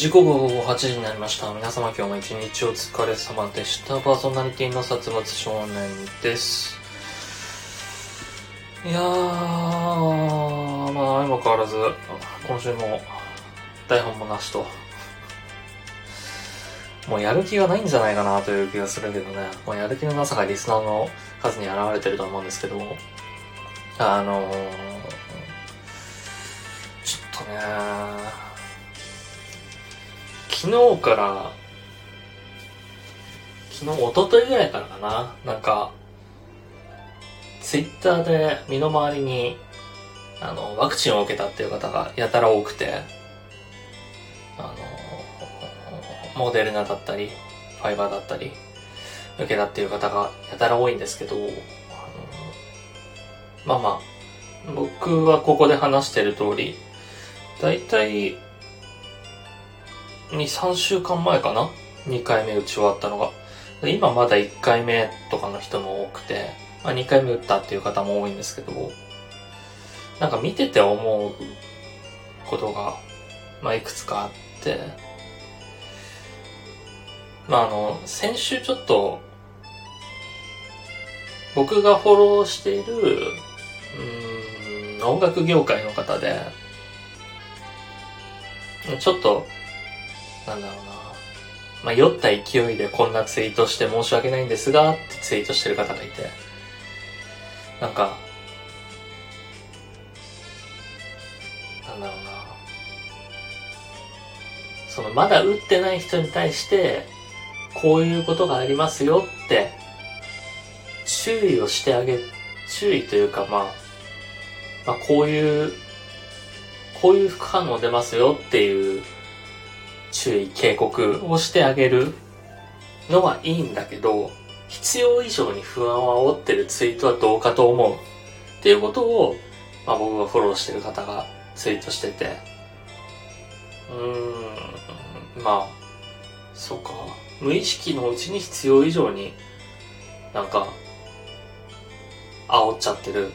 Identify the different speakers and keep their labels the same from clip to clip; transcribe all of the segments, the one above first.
Speaker 1: 時刻は午後8時になりました。皆様今日も一日お疲れ様でした。パーソナリティの殺伐少年です。いやー、まあ、相変わらず、今週も台本もなしと。もうやる気がないんじゃないかなという気がするけどね。もうやる気のなさがリスナーの数に現れてると思うんですけど、あのー、ちょっとね、昨日から、昨日、一昨日ぐらいからかな。なんか、ツイッターで身の回りに、あの、ワクチンを受けたっていう方がやたら多くて、あの、モデルナだったり、ファイバーだったり、受けたっていう方がやたら多いんですけど、あのまあまあ、僕はここで話してる通り、だいたい、2、3週間前かな ?2 回目打ち終わったのが。今まだ1回目とかの人も多くて、まあ、2回目打ったっていう方も多いんですけど、なんか見てて思うことが、まあ、いくつかあって、まあ、あの、先週ちょっと、僕がフォローしている、うん、音楽業界の方で、ちょっと、なんだろうな、まあ、酔った勢いでこんなツイートして申し訳ないんですが、ってツイートしてる方がいて、なんか、なんだろうな、そのまだ打ってない人に対して、こういうことがありますよって、注意をしてあげ、注意というかまあ、まあこういう、こういう副反応出ますよっていう注意、警告をしてあげるのはいいんだけど、必要以上に不安を煽ってるツイートはどうかと思う。っていうことを、まあ僕がフォローしてる方がツイートしてて、うーん、まあ、そうか。無意識のうちに必要以上になんか、煽っちゃってる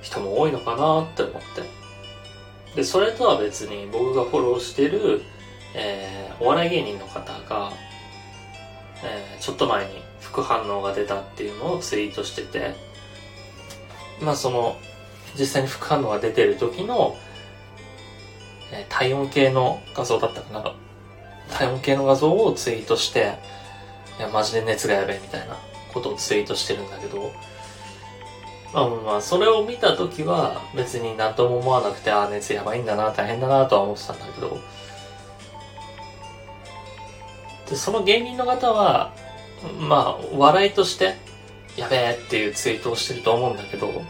Speaker 1: 人も多いのかなって思って。で、それとは別に僕がフォローしてるえー、お笑い芸人の方が、えー、ちょっと前に副反応が出たっていうのをツイートしてて、まあその、実際に副反応が出てる時の、えー、体温計の画像だったかな。体温計の画像をツイートして、いや、マジで熱がやべえみたいなことをツイートしてるんだけど、まあまあ、それを見た時は別に何とも思わなくて、ああ、熱やばいんだな、大変だなとは思ってたんだけど、で、その芸人の方は、まあ、笑いとして、やべえっていうツイートをしてると思うんだけど、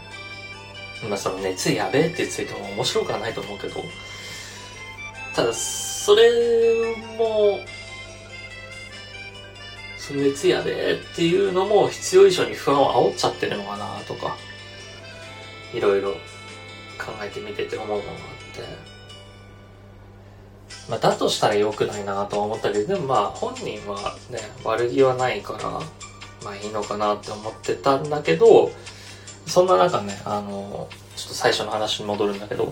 Speaker 1: まあその熱やべえっていうツイートも面白くはないと思うけど、ただ、それも、その熱やべえっていうのも必要以上に不安を煽っちゃってるのかなとか、いろいろ考えてみてて思うものがあって、まあ、だとしたら良くないなと思ったけど、でもまあ本人はね、悪気はないから、まあいいのかなって思ってたんだけど、そんな中ね、あの、ちょっと最初の話に戻るんだけど、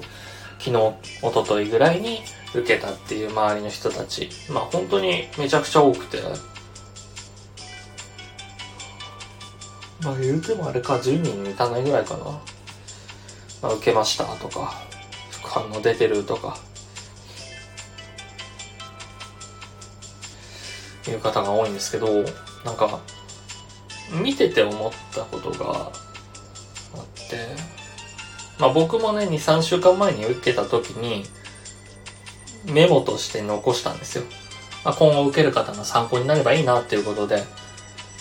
Speaker 1: 昨日、一昨日ぐらいに受けたっていう周りの人たち、まあ本当にめちゃくちゃ多くて、まあ言うてもあれか、10人満たないぐらいかな。まあ受けましたとか、副反応出てるとか、いう方が多いんですけど、なんか、見てて思ったことがあって、まあ僕もね、2、3週間前に受けた時に、メモとして残したんですよ。まあ、今後受ける方の参考になればいいなっていうことで、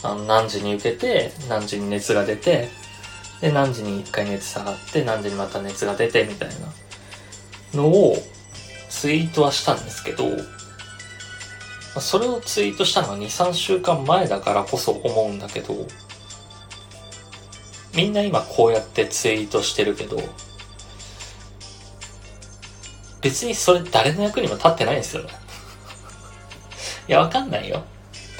Speaker 1: あの、何時に受けて、何時に熱が出て、で、何時に一回熱下がって、何時にまた熱が出て、みたいなのをツイートはしたんですけど、それをツイートしたのが2、3週間前だからこそ思うんだけど、みんな今こうやってツイートしてるけど、別にそれ誰の役にも立ってないんですよね。いや、わかんないよ。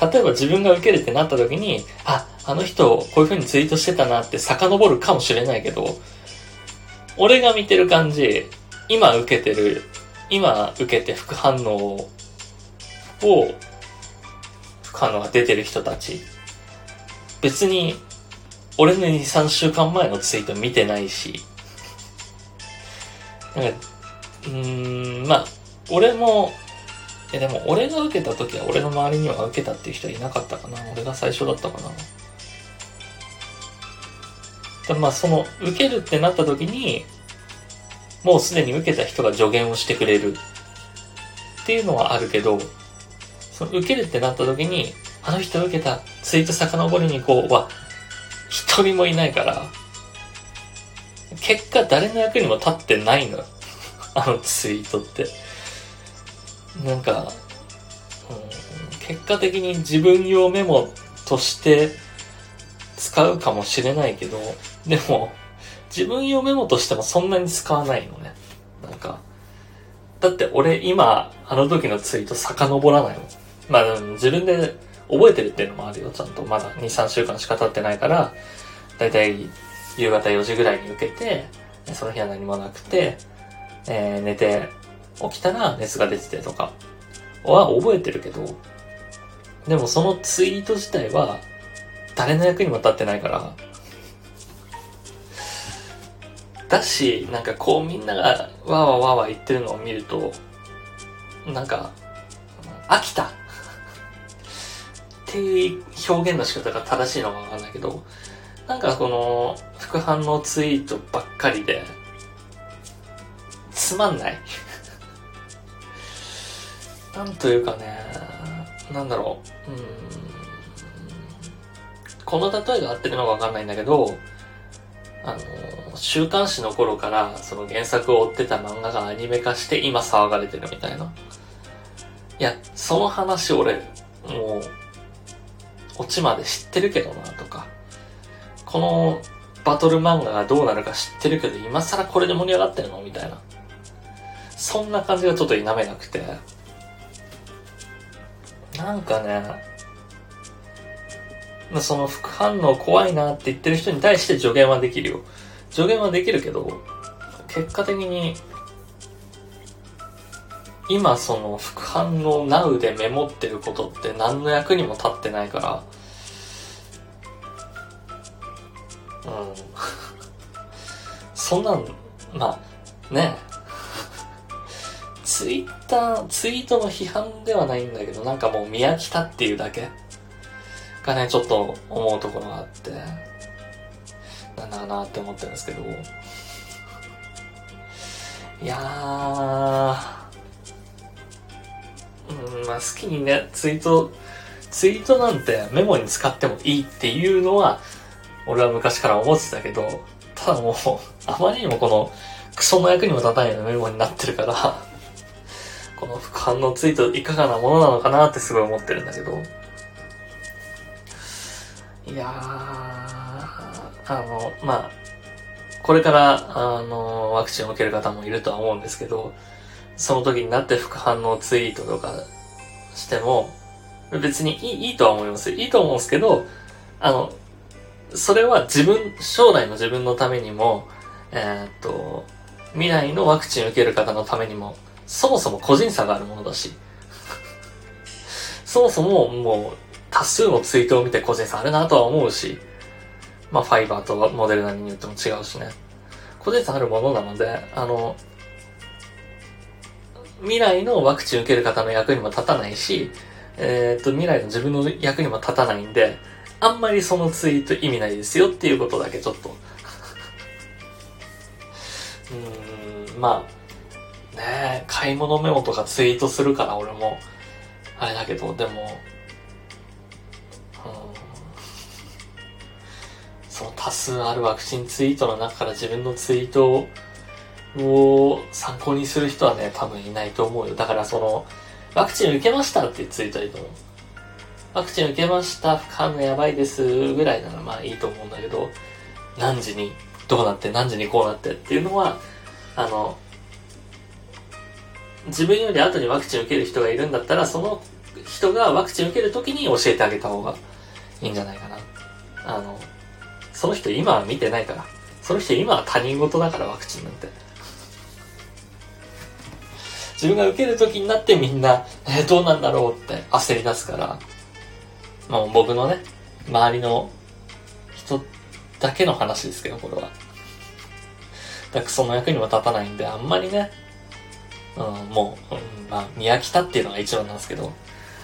Speaker 1: 例えば自分が受けるってなった時に、あ、あの人こういう風にツイートしてたなって遡るかもしれないけど、俺が見てる感じ、今受けてる、今受けて副反応を、不可能が出てる人たち、別に、俺の2、3週間前のツイート見てないし、なんか、うーん、まあ、俺も、え、でも俺が受けた時は俺の周りには受けたっていう人はいなかったかな。俺が最初だったかな。でまあ、その、受けるってなった時に、もうすでに受けた人が助言をしてくれるっていうのはあるけど、その受けるってなった時に、あの人受けたツイート遡りに行こうは、一人もいないから、結果誰の役にも立ってないのよ。あのツイートって。なんか、うん、結果的に自分用メモとして使うかもしれないけど、でも、自分用メモとしてもそんなに使わないのね。なんか、だって俺今、あの時のツイート遡らないもん。まあ、自分で覚えてるっていうのもあるよ、ちゃんと。まだ2、3週間しか経ってないから、だいたい夕方4時ぐらいに受けて、その日は何もなくて、えー、寝て起きたら熱が出ててとかは覚えてるけど、でもそのツイート自体は誰の役にも立ってないから、だし、なんかこうみんながわーわーわーわー言ってるのを見ると、なんか、飽きたっていう表現の仕方が正しいのかわかんないけど、なんかこの副反応ツイートばっかりで、つまんない なんというかね、なんだろう、うん。この例えが合ってるのかわかんないんだけど、あの、週刊誌の頃からその原作を追ってた漫画がアニメ化して今騒がれてるみたいな。いや、その話俺、もう、オチまで知ってるけどなとか、このバトル漫画がどうなるか知ってるけど、今更これで盛り上がってるのみたいな。そんな感じがちょっと否めなくて。なんかね、その副反応怖いなって言ってる人に対して助言はできるよ。助言はできるけど、結果的に、今その副反応ナウでメモってることって何の役にも立ってないから、うん。そんなん、まあ、ね。ツイッター、ツイートの批判ではないんだけど、なんかもう見飽きたっていうだけ。がね、ちょっと思うところがあって、なんだかなって思ってるんですけど、いやー、うん、まあ好きにね、ツイート、ツイートなんてメモに使ってもいいっていうのは、俺は昔から思ってたけど、ただもう、あまりにもこの、クソの役にも立たないようなメモになってるから、この副反応ツイートいかがなものなのかなってすごい思ってるんだけど。いやー、あの、まあ、これから、あの、ワクチンを受ける方もいるとは思うんですけど、その時になって副反応ツイートとかしても、別にいいいいとは思います。いいと思うんですけど、あの、それは自分、将来の自分のためにも、えー、っと、未来のワクチン受ける方のためにも、そもそも個人差があるものだし、そもそももう多数のツイートを見て個人差あるなとは思うし、まあファイバーとモデルナによっても違うしね。個人差あるものなので、あの、未来のワクチン受ける方の役にも立たないし、えー、っと、未来の自分の役にも立たないんで、あんまりそのツイート意味ないですよっていうことだけちょっと。うーん、まあ、ね買い物メモとかツイートするから俺も、あれだけど、でも、その多数あるワクチンツイートの中から自分のツイートをを参考にする人はね、多分いないと思うよ。だからその、ワクチン受けましたってツイートはいいと思う。ワクチン受けました、副反応やばいです、ぐらいならまあいいと思うんだけど、何時にどうなって何時にこうなってっていうのは、あの、自分より後にワクチン受ける人がいるんだったら、その人がワクチン受けるときに教えてあげた方がいいんじゃないかな。あの、その人今は見てないから。その人今は他人事だからワクチンなんて。自分が受ける時になってみんな、えー、どうなんだろうって焦り出すから、もう僕のね、周りの人だけの話ですけど、これは。だからその役にも立たないんで、あんまりね、うん、もう、うん、まあ、見飽きたっていうのが一番なんですけど、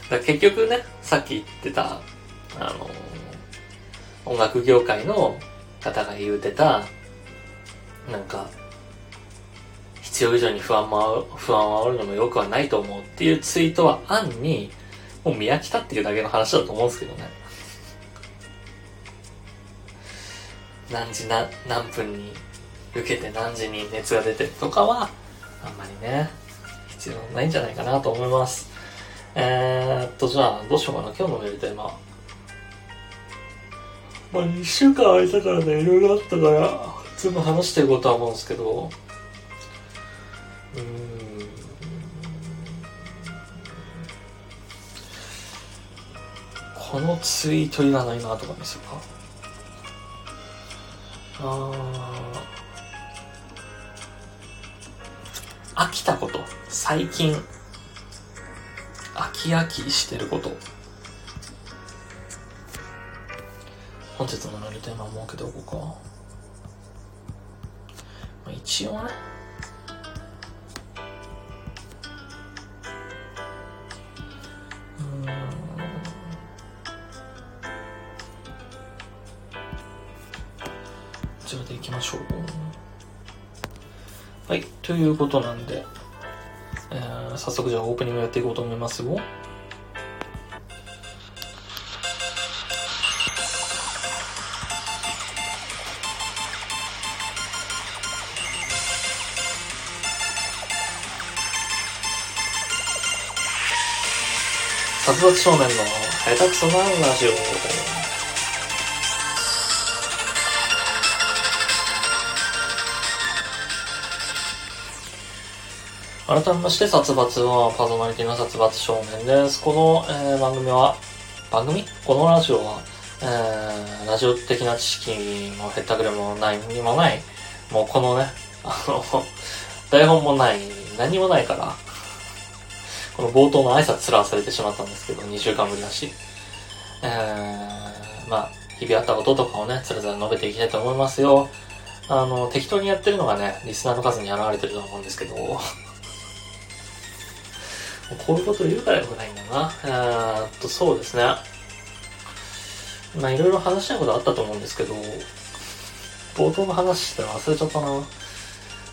Speaker 1: だ結局ね、さっき言ってた、あの音楽業界の方が言うてた、なんか、必要以上に不安も不安を煽るのも良くはないと思うっていうツイートは案に、もう見飽きたっていうだけの話だと思うんですけどね。何時何何分に受けて何時に熱が出てとかは、あんまりね、必要ないんじゃないかなと思います。えー、っと、じゃあ、どうしようかな。今日のメールテーマ。まあ、2週間空いたからね、いろいろあったから、全部話してるこうとは思うんですけど、このツイートいらないなとかにするか。ああ飽きたこと。最近、飽き飽きしてること。本日のノリテーマを設けておこうか。まあ、一応ね。ということなんで、えー、早速じゃあオープニングやっていこうと思いますよ。殺伐少年の下手くそなラジオ。改めまして、殺伐はパーソナリティの殺伐少年です。この、えー、番組は、番組？このラジオは、えー、ラジオ的な知識もへったくれもないにもない、もうこのね、あの、台本もない、何もないから、この冒頭の挨拶すら忘れてしまったんですけど、2週間ぶりだし。えー、まあ、日々あったこととかをね、つらつら述べていきたいと思いますよ。あの、適当にやってるのがね、リスナーの数に現れてると思うんですけど、こういうこと言うからよくないんだな。え、っと、そうですね。まあ、いろいろ話したいことあったと思うんですけど、冒頭の話して忘れちゃったな。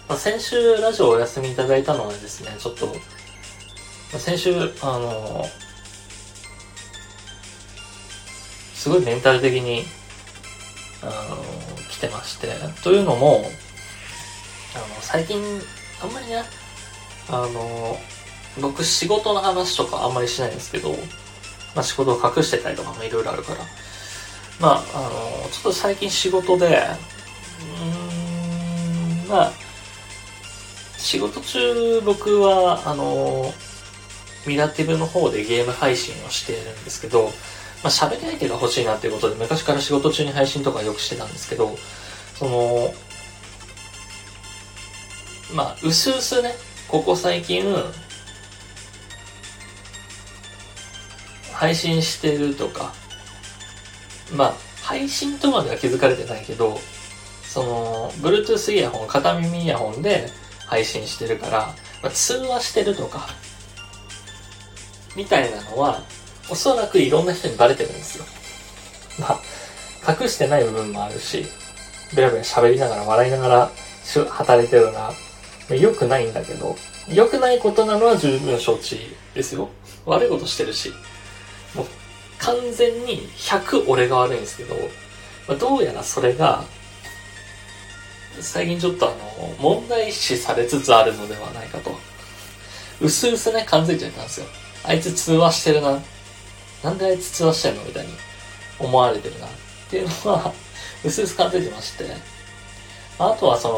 Speaker 1: まあ、先週ラジオお休みいただいたのはですね、ちょっと、まあ、先週、あの、すごいメンタル的に、あの、来てまして、というのも、あの、最近、あんまりね、あの、僕仕事の話とかあんまりしないんですけど、まあ仕事を隠してたりとかもいろいろあるから。まあ、あの、ちょっと最近仕事で、うーん、まあ、仕事中僕は、あの、ミラティブの方でゲーム配信をしてるんですけど、まあ喋り相手が欲しいなっていうことで昔から仕事中に配信とかよくしてたんですけど、その、まあ、うすうすね、ここ最近、配信してるとか、まあ、配信とまでは気づかれてないけど、その、Bluetooth イヤホン、片耳イヤホンで配信してるから、まあ、通話してるとか、みたいなのは、おそらくいろんな人にバレてるんですよ。まあ、隠してない部分もあるし、ベラベラ喋りながら笑いながら働いてるのが、良くないんだけど、良くないことなのは十分承知ですよ。悪いことしてるし。完全に100俺が悪いんですけど、まあ、どうやらそれが、最近ちょっとあの、問題視されつつあるのではないかと。うすうすね、感づいちゃったんですよ。あいつ通話してるな。なんであいつ通話してんのみたいに思われてるな。っていうのは、うすうす感づいてまして。あとはそ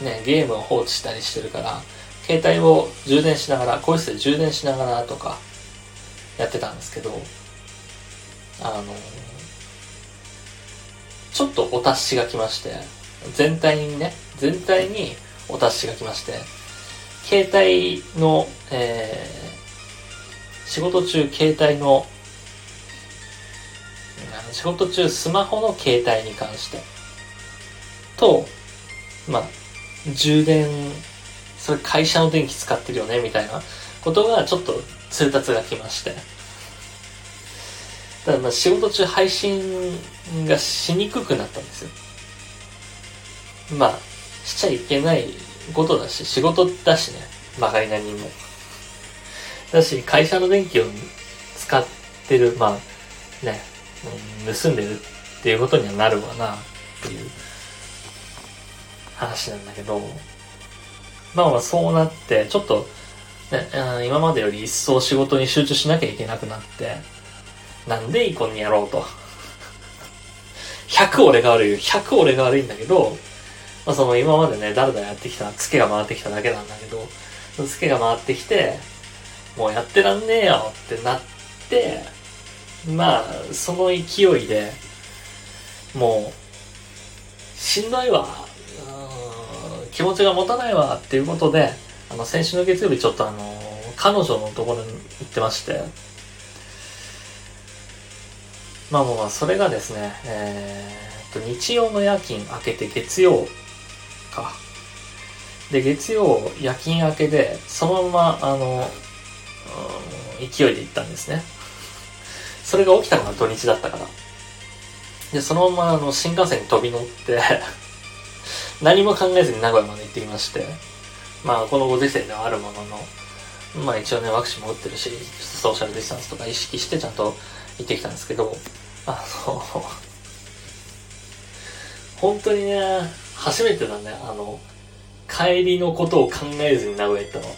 Speaker 1: の、ね、ゲームを放置したりしてるから、携帯を充電しながら、個室で充電しながらとか、やってたんですけど、あの、ちょっとお達しが来まして、全体にね、全体にお達しが来まして、携帯の、えー、仕事中携帯の、仕事中スマホの携帯に関して、と、まあ、充電、それ会社の電気使ってるよね、みたいなことがちょっと通達が来まして。ただまあ仕事中配信がしにくくなったんですよ。まあ、しちゃいけないことだし、仕事だしね。まがいなにも。だし、会社の電気を使ってる、まあ、ね、盗んでるっていうことにはなるわな、っていう話なんだけど、まあまあそうなって、ちょっと、今までより一層仕事に集中しなきゃいけなくなって、なんでイコンにやろうと。100俺が悪いよ。100俺が悪いんだけど、まあその今までね、誰だらやってきた、ツケが回ってきただけなんだけど、そのツケが回ってきて、もうやってらんねえよってなって、まあ、その勢いで、もう、しんどいわ、気持ちが持たないわっていうことで、あの、先週の月曜日ちょっとあの、彼女のところに行ってまして、まあまあ、それがですね、えー、と、日曜の夜勤明けて月曜か。で、月曜夜勤明けで、そのまま、あの、勢いで行ったんですね。それが起きたのが土日だったから。で、そのままあの新幹線に飛び乗って 何も考えずに名古屋まで行ってきまして、まあこのご時世ではあるものの、まあ一応ね、ワクチンも打ってるし、ソーシャルディスタンスとか意識してちゃんと行ってきたんですけど、あの、本当にね、初めてだね、あの、帰りのことを考えずに名古屋行ったの。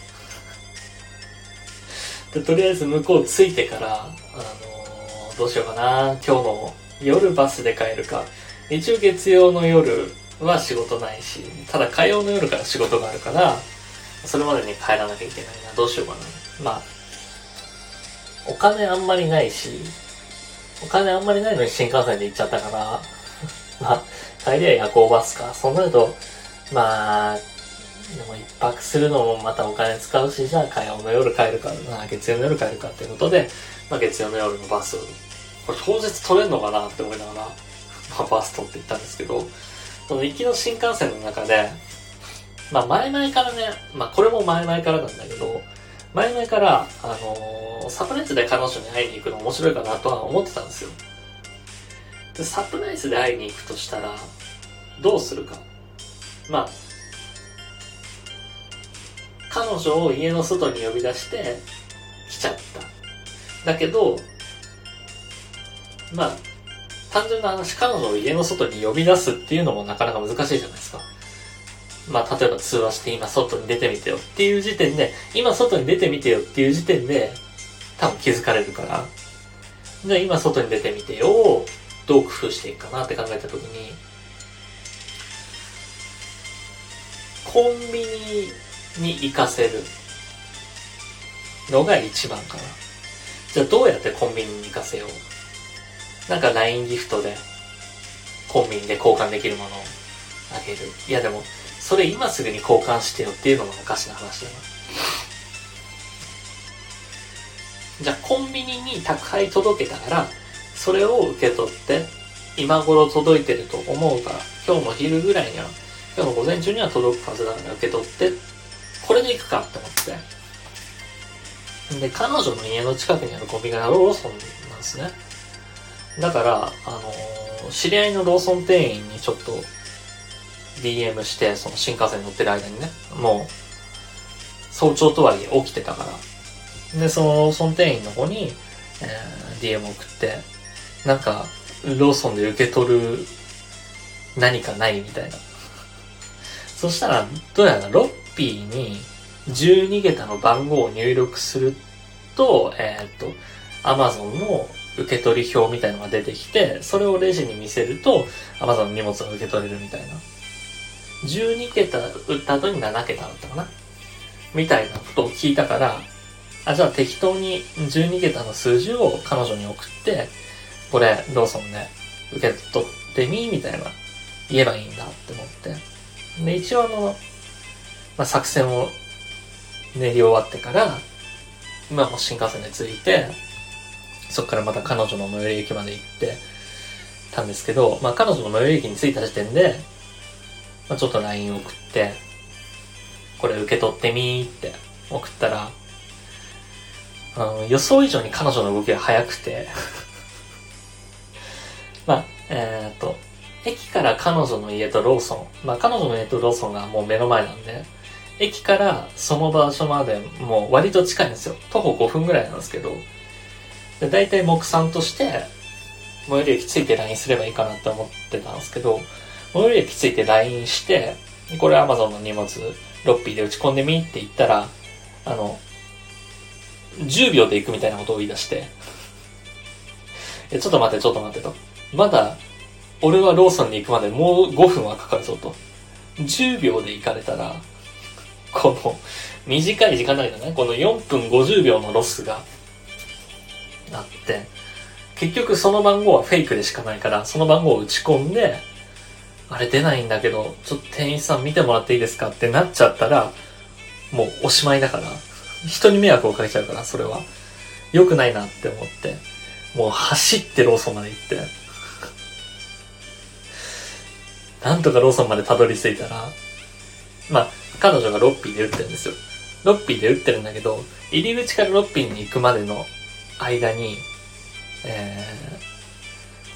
Speaker 1: で、とりあえず向こう着いてから、あのー、どうしようかな、今日の夜バスで帰るか。一応月曜の夜は仕事ないし、ただ火曜の夜から仕事があるから、それまでに帰らなきゃいけないな。どうしようかな。まあ、お金あんまりないし、お金あんまりないのに新幹線で行っちゃったから、まあ、帰りは夜行バスか。そうなると、まあ、でも一泊するのもまたお金使うし、じゃあ火曜の夜帰るか、な月曜の夜帰るかってことで、まあ月曜の夜のバス、これ当日取れんのかなって思いながら、まあバス取って行ったんですけど、その行きの新幹線の中で、まあ前々からね、まあこれも前々からなんだけど、前々から、あのー、サプライズで彼女に会いに行くの面白いかなとは思ってたんですよ。で、サプライズで会いに行くとしたら、どうするか。まあ、彼女を家の外に呼び出して来ちゃった。だけど、まあ、単純な話、彼女を家の外に呼び出すっていうのもなかなか難しいじゃないですか。まあ、例えば通話して今外に出てみてよっていう時点で、今外に出てみてよっていう時点で、多分気づかれるから。じゃあ今外に出てみてよをどう工夫していくかなって考えたときに、コンビニに行かせるのが一番かな。じゃあどうやってコンビニに行かせよう。なんか LINE ギフトでコンビニで交換できるものをあげる。いやでも、それ今すぐに交換してよっていうのもおかしな話だな。じゃあコンビニに宅配届けたから、それを受け取って、今頃届いてると思うから、今日の昼ぐらいには、今日の午前中には届くはずだから受け取ってこれで行くかって思って。で、彼女の家の近くにあるコンビニがローソンなんですね。だから、あのー、知り合いのローソン店員にちょっと DM して、その新幹線に乗ってる間にね、もう、早朝とはいえ起きてたから。で、そのローソン店員の子に、えー、DM 送って、なんか、ローソンで受け取る何かないみたいな。そしたら、どうやらロッピーに12桁の番号を入力すると、えっ、と、Amazon の受け取り表みたいのが出てきて、それをレジに見せると、Amazon の荷物が受け取れるみたいな。12桁打った後に7桁だったかな？みたいなことを聞いたから、あ、じゃあ適当に12桁の数字を彼女に送って、これ、ローソンで受け取ってみみたいな言えばいいんだって思って。で、一応あの、まあ、作戦を練り終わってから、まあもう新幹線で着いて、そこからまた彼女の最寄り駅まで行ってたんですけど、まあ彼女の最寄り駅に着いた時点で、まあちょっと LINE 送って、これ受け取ってみーって送ったら、あの、予想以上に彼女の動きが速くて まあ、えー、っと、駅から彼女の家とローソン、まあ彼女の家とローソンがもう目の前なんで、駅からその場所までもう割と近いんですよ。徒歩5分ぐらいなんですけど、で大体目算として、最寄り駅着いて LINE すればいいかなって思ってたんですけど、最寄り駅着いて LINE して、これ Amazon の荷物、ロッピーで打ち込んでみって言ったら、あの、10秒で行くみたいなことを言い出して、え、ちょっと待って、ちょっと待ってと。まだ、俺はローソンに行くまでもう5分はかかるぞと。10秒で行かれたら、この、短い時間だけどね、この4分50秒のロスが、あって、結局その番号はフェイクでしかないから、その番号を打ち込んで、あれ出ないんだけど、ちょっと店員さん見てもらっていいですかってなっちゃったら、もうおしまいだから、人に迷惑をかけちゃうから、それは。良くないなって思って、もう走ってローソンまで行って、なんとかローソンまでたどり着いたら、まあ、彼女がロッピーで打ってるんですよ。ロッピーで打ってるんだけど、入り口からロッピーに行くまでの間に、え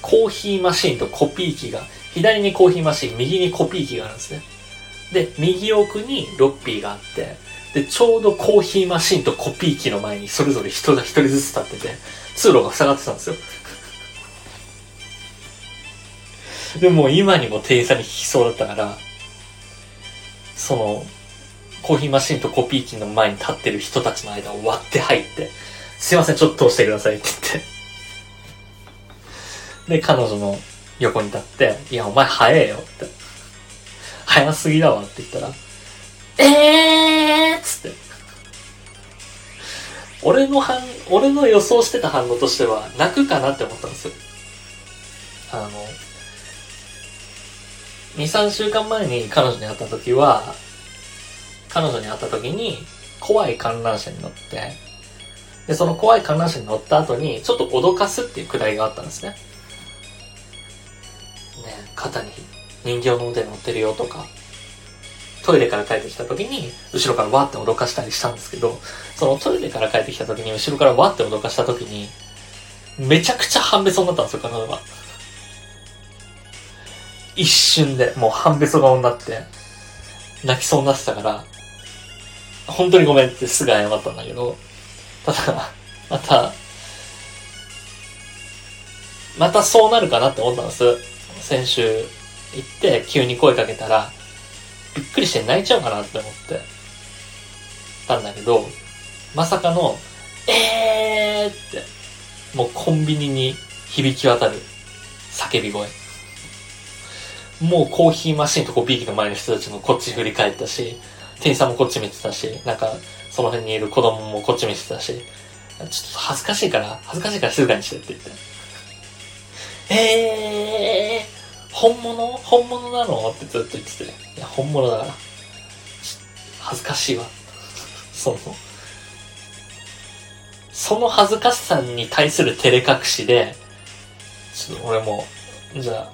Speaker 1: ー、コーヒーマシンとコピー機が、左にコーヒーマシン、右にコピー機があるんですね。で、右奥にロッピーがあって、で、ちょうどコーヒーマシンとコピー機の前にそれぞれ人が一人ずつ立ってて、通路が塞がってたんですよ。でも今にも店員さんに聞きそうだったから、その、コーヒーマシンとコピー機の前に立ってる人たちの間を割って入って、すいません、ちょっと通してくださいって言って。で、彼女の横に立って、いや、お前早えよって。早すぎだわって言ったら、えーっつって。俺の反、俺の予想してた反応としては、泣くかなって思ったんですよ。あの、2、3週間前に彼女に会った時は、彼女に会った時に、怖い観覧車に乗って、で、その怖い観覧車に乗った後に、ちょっと脅かすっていうくだりがあったんです。ね、肩に人形の腕乗ってるよとか、トイレから帰ってきた時に、後ろからわって脅かしたりしたんですけど、そのトイレから帰ってきた時に、後ろからわって脅かした時に、めちゃくちゃ半べそになったんですよ、彼女が。一瞬で、もう半べそ顔になって、泣きそうになってたから、本当にごめんってすぐ謝ったんだけど、ただ、また、またそうなるかなって思ったんです。先週行って急に声かけたら、びっくりして泣いちゃうかなって思ってたんだけど、まさかの、えーって、もうコンビニに響き渡る叫び声。もうコーヒーマシンとコピー機の前の人たちもこっち振り返ったし、店員さんもこっち見てたし、なんか、その辺にいる子供もこっち見てたし、ちょっと恥ずかしいから、恥ずかしいから静かにしてって言って。えー、本物？本物なの？ってずっと言ってて。いや、本物だから。恥ずかしいわ。その、その恥ずかしさに対する照れ隠しで、ちょっと俺も、じゃあ、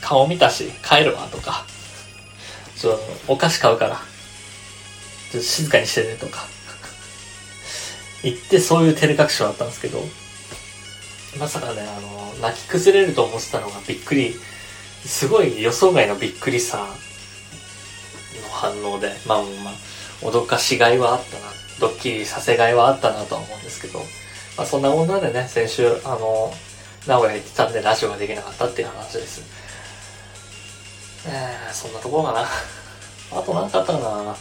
Speaker 1: 顔見たし、帰るわとか、ちょっとお菓子買うから、ちょっと静かにしてねとか、言ってそういう照れ隠しはあったんですけど、まさかね、あの、泣き崩れると思ってたのがびっくり、すごい予想外のびっくりさの反応で、まあまあ、脅かしがいはあったな、ドッキリさせがいはあったなとは思うんですけど、まあそんな女でね、先週、あの、名古屋行ってたんでラジオができなかったっていう話です。えー、そんなところかな。あと何かあったかな。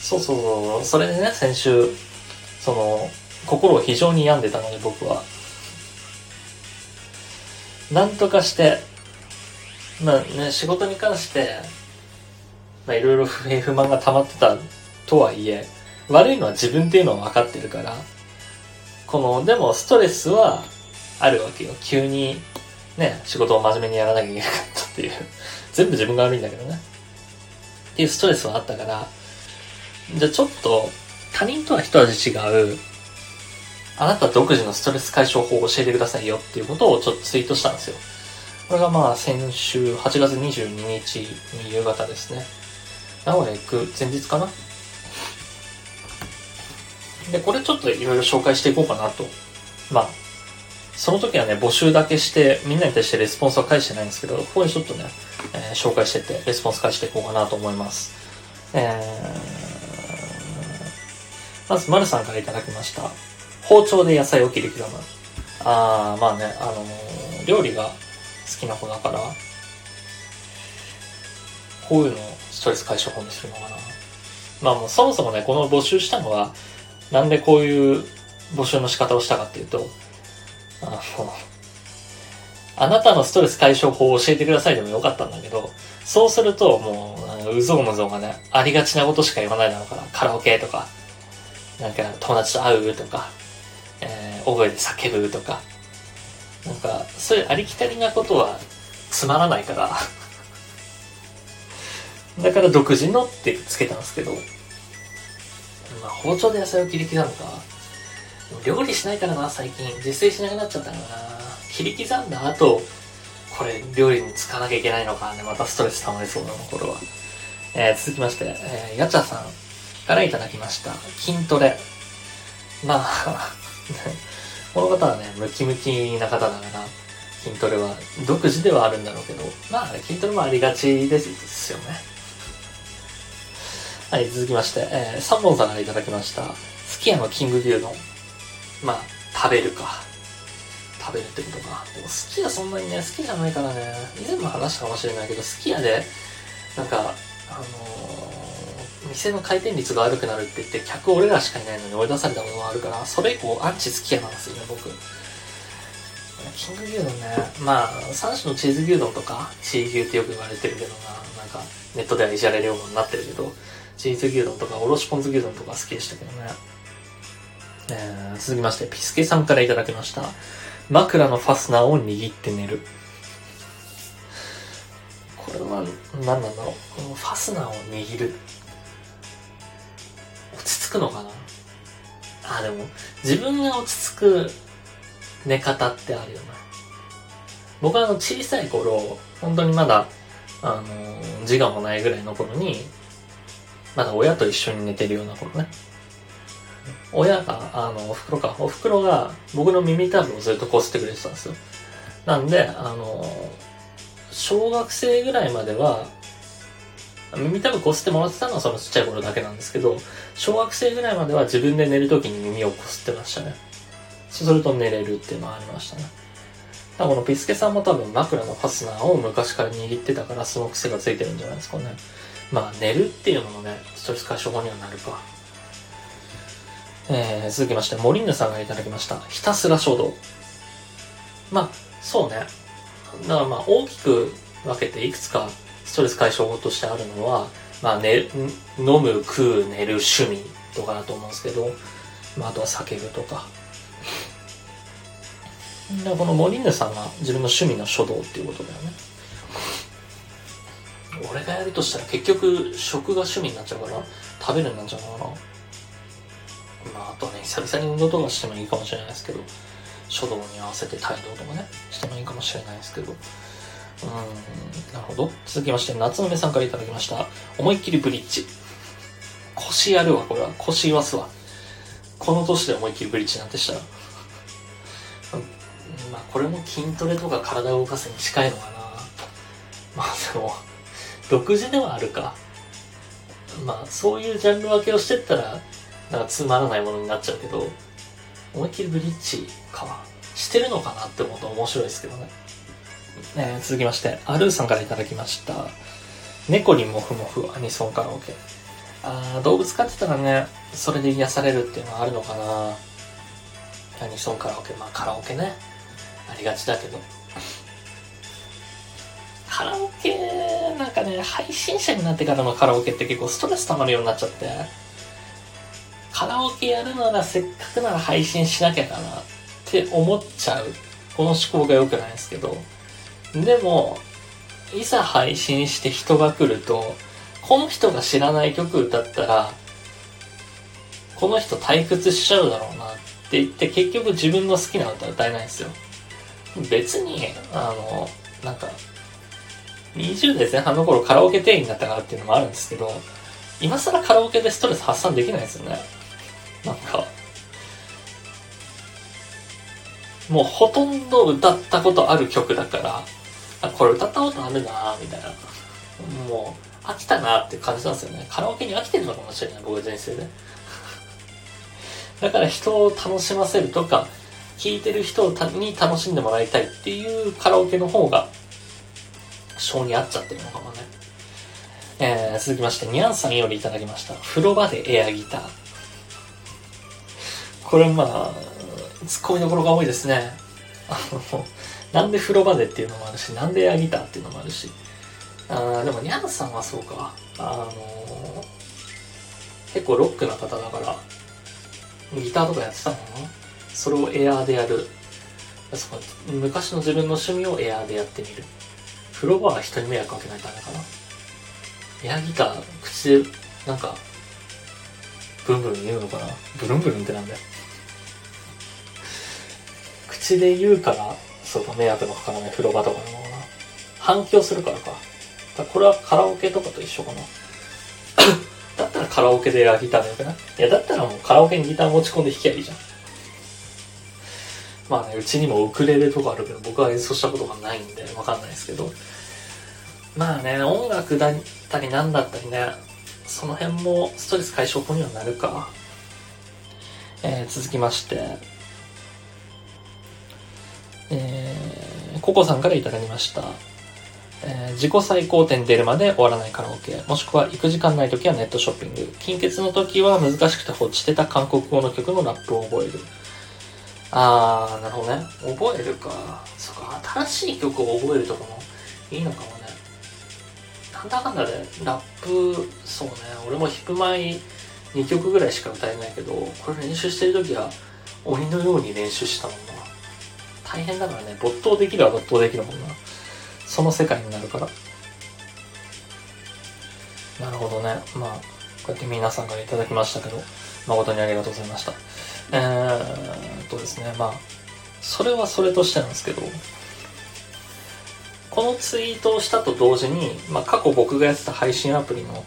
Speaker 1: そうそうそう、それでね、先週、その、心を非常に病んでたので僕は。なんとかして、まあね、仕事に関して、まあいろいろ不平不満が溜まってたとはいえ、悪いのは自分っていうのは分かってるから、この、でもストレスはあるわけよ。急に、ね、仕事を真面目にやらなきゃいけなかったっていう。全部自分が悪いんだけどね。っていうストレスはあったから、じゃあちょっと、他人とは一味違う、あなた独自のストレス解消法を教えてくださいよっていうことをちょっとツイートしたんですよ。これがまあ先週8月22日に夕方ですね。名古屋行く前日かなで、これちょっといろいろ紹介していこうかなと。まあ、その時はね、募集だけして、みんなに対してレスポンスは返してないんですけど、ここでちょっとね、えー、紹介してて、レスポンス返していこうかなと思います。えー、まず、丸さんからいただきました。包丁で野菜を切り刻む。あー、まあね、あのー、料理がきな子だから、こういうのをストレス解消法にするのかな。まあもうそもそもね、この募集したのは、なんでこういう募集の仕方をしたかっていうと、あの、あなたのストレス解消法を教えてくださいでもよかったんだけど、そうするともう、うぞうむぞうがね、ありがちなことしか言わないだろうから、カラオケとか、なんか友達と会うとか、えー、大声で叫ぶとか、なんか、そういうありきたりなことはつまらないからだから独自のってつけたんですけど、まあ、包丁で野菜を切り刻むか。料理しないからな、最近。自炊しなくなっちゃったからな。切り刻んだ後、これ料理に使わなきゃいけないのかね。またストレス溜まりそうなの、これは。えー、続きまして、えー、やちゃさんからいただきました。筋トレ。まあ この方はね、ムキムキな方だから、筋トレは独自ではあるんだろうけど、まあ、筋トレもありがちですよね。はい、続きまして、えー、3本さんからいただきました。すき家のキング牛丼。まあ、食べるか。食べるってことか。でも、すき家そんなにね、好きじゃないからね、以前も話したかもしれないけど、すき家で、なんか、あのー、店の回転率が悪くなるって言って、客俺らしかいないのに追い出されたものがあるから、それ以降、アンチすき家なんですよね、僕。キング牛丼ね、まあ、3種のチーズ牛丼とか、チー牛ってよく言われてるけどな、なんか、ネットではいじられるようになってるけど、チーズ牛丼とか、おろしポン酢牛丼とか好きでしたけどね。えー、続きまして、ピスケさんからいただきました。枕のファスナーを握って寝る。これは何なんだろう。このファスナーを握る。着くのかな？あ、でも、自分が落ち着く寝方ってあるよね。僕はあの小さい頃、本当にまだ、あの、自我もないぐらいの頃に、まだ親と一緒に寝てるような頃ね。親が、あの、お袋か、お袋が僕の耳たぶをずっとこすってくれてたんですよ。なんで、あの、小学生ぐらいまでは、耳たぶこすってもらってたのはそのちっちゃい頃だけなんですけど、小学生ぐらいまでは自分で寝るときに耳をこすってましたね。そうすると寝れるっていうのはありましたね。だこのピスケさんも多分枕のファスナーを昔から握ってたからその癖がついてるんじゃないですかね。まあ、寝るっていうのもね、ストレス解消法にはなるか。えー、続きまして、モリンヌさんがいただきました。ひたすら衝動。まあ、そうね。だからまあ、大きく分けていくつかストレス解消法としてあるのは、まあ、ね、飲む、食う、寝る、趣味とかだと思うんですけど、まあ、あとは叫ぶとか。でこのモリンヌさんが自分の趣味の書道っていうことだよね。俺がやるとしたら結局食が趣味になっちゃうから食べるになっちゃうかな。まああとね、久々に運動とかしてもいいかもしれないですけど、書道に合わせて帯同とかね、してもいいかもしれないですけど。うん、なるほど。続きまして、夏の目さんからいただきました。思いっきりブリッジ。腰やるわ、これは。腰言わすわ。この年で思いっきりブリッジなんてしたら。まあ、これも筋トレとか体を動かすに近いのかな。まあでも、独自ではあるか。まあ、そういうジャンル分けをしてったら、なんかつまらないものになっちゃうけど、思いっきりブリッジかは。してるのかなって思うと面白いですけどね。えー、続きまして、アルーさんから頂きました。猫にモフモフアニソンカラオケ。あ、動物飼ってたらね、それで癒されるっていうのはあるのかな。アニソンカラオケ。まあカラオケね。ありがちだけど。カラオケ、なんかね、配信者になってからのカラオケって結構ストレス溜まるようになっちゃって、カラオケやるならせっかくなら配信しなきゃかなって思っちゃう。この思考が良くないんですけど。でも、いざ配信して人が来ると、この人が知らない曲歌ったら、この人退屈しちゃうだろうなって言って結局自分の好きな歌歌えないんですよ。別に、あの、なんか、20代前半の頃カラオケ店員だったからっていうのもあるんですけど、今更カラオケでストレス発散できないですよね。なんか、もうほとんど歌ったことある曲だから、あ、これ歌ったことあるなみたいな。もう、飽きたなって感じなんですよね。カラオケに飽きてるのかもしれない、僕は人生で。だから人を楽しませるとか、聴いてる人に楽しんでもらいたいっていうカラオケの方が、性に合っちゃってるのかもね。えー、続きまして、ニャンさんよりいただきました。風呂場でエアギター。これまあ、ツッコミどころが多いですね。あの、なんで風呂場でっていうのもあるし、なんでエアギターっていうのもあるし。あでもニャンさんはそうか。あのー、結構ロックな方だから、ギターとかやってたのかなそれをエアーでやる。そ昔の自分の趣味をエアーでやってみる。風呂場は人に迷惑かけないためかな。エアギター、口で、なんか、ブンブン言うのかなブルンブルンってなんだよ。口で言うから、そうか、迷惑のかからない風呂場とかなのかな。反響するからか。だこれはカラオケとかと一緒かな。だったらカラオケでエアギターでよくないいや、だったらもうカラオケにギター持ち込んで弾きゃいいじゃん。まあね、うちにもウクレレとかあるけど、僕は演奏したことがないんで、わかんないですけど。まあね、音楽だったりなんだったりね、その辺もストレス解消法にはなるか。えー、続きまして、ココさんからいただきました。えー、自己最高点出るまで終わらないカラオケ、もしくは行く時間ない時はネットショッピング、金欠の時は難しくて放置してた韓国語の曲のラップを覚える。あー、なるほどね。覚えるか。そっか、新しい曲を覚えるとかもいいのかもね。なんだかんだで、ラップ、そうね、俺もヒップマイ2曲ぐらいしか歌えないけど、これ練習してる時は鬼のように練習したもん。大変だからね、没頭できるは没頭できるもんな。その世界になるから。なるほどね。まあ、こうやって皆さんからいただきましたけど、誠にありがとうございました。えーとですね、まあ、それはそれとしてなんですけど、このツイートをしたと同時に、まあ、過去僕がやってた配信アプリの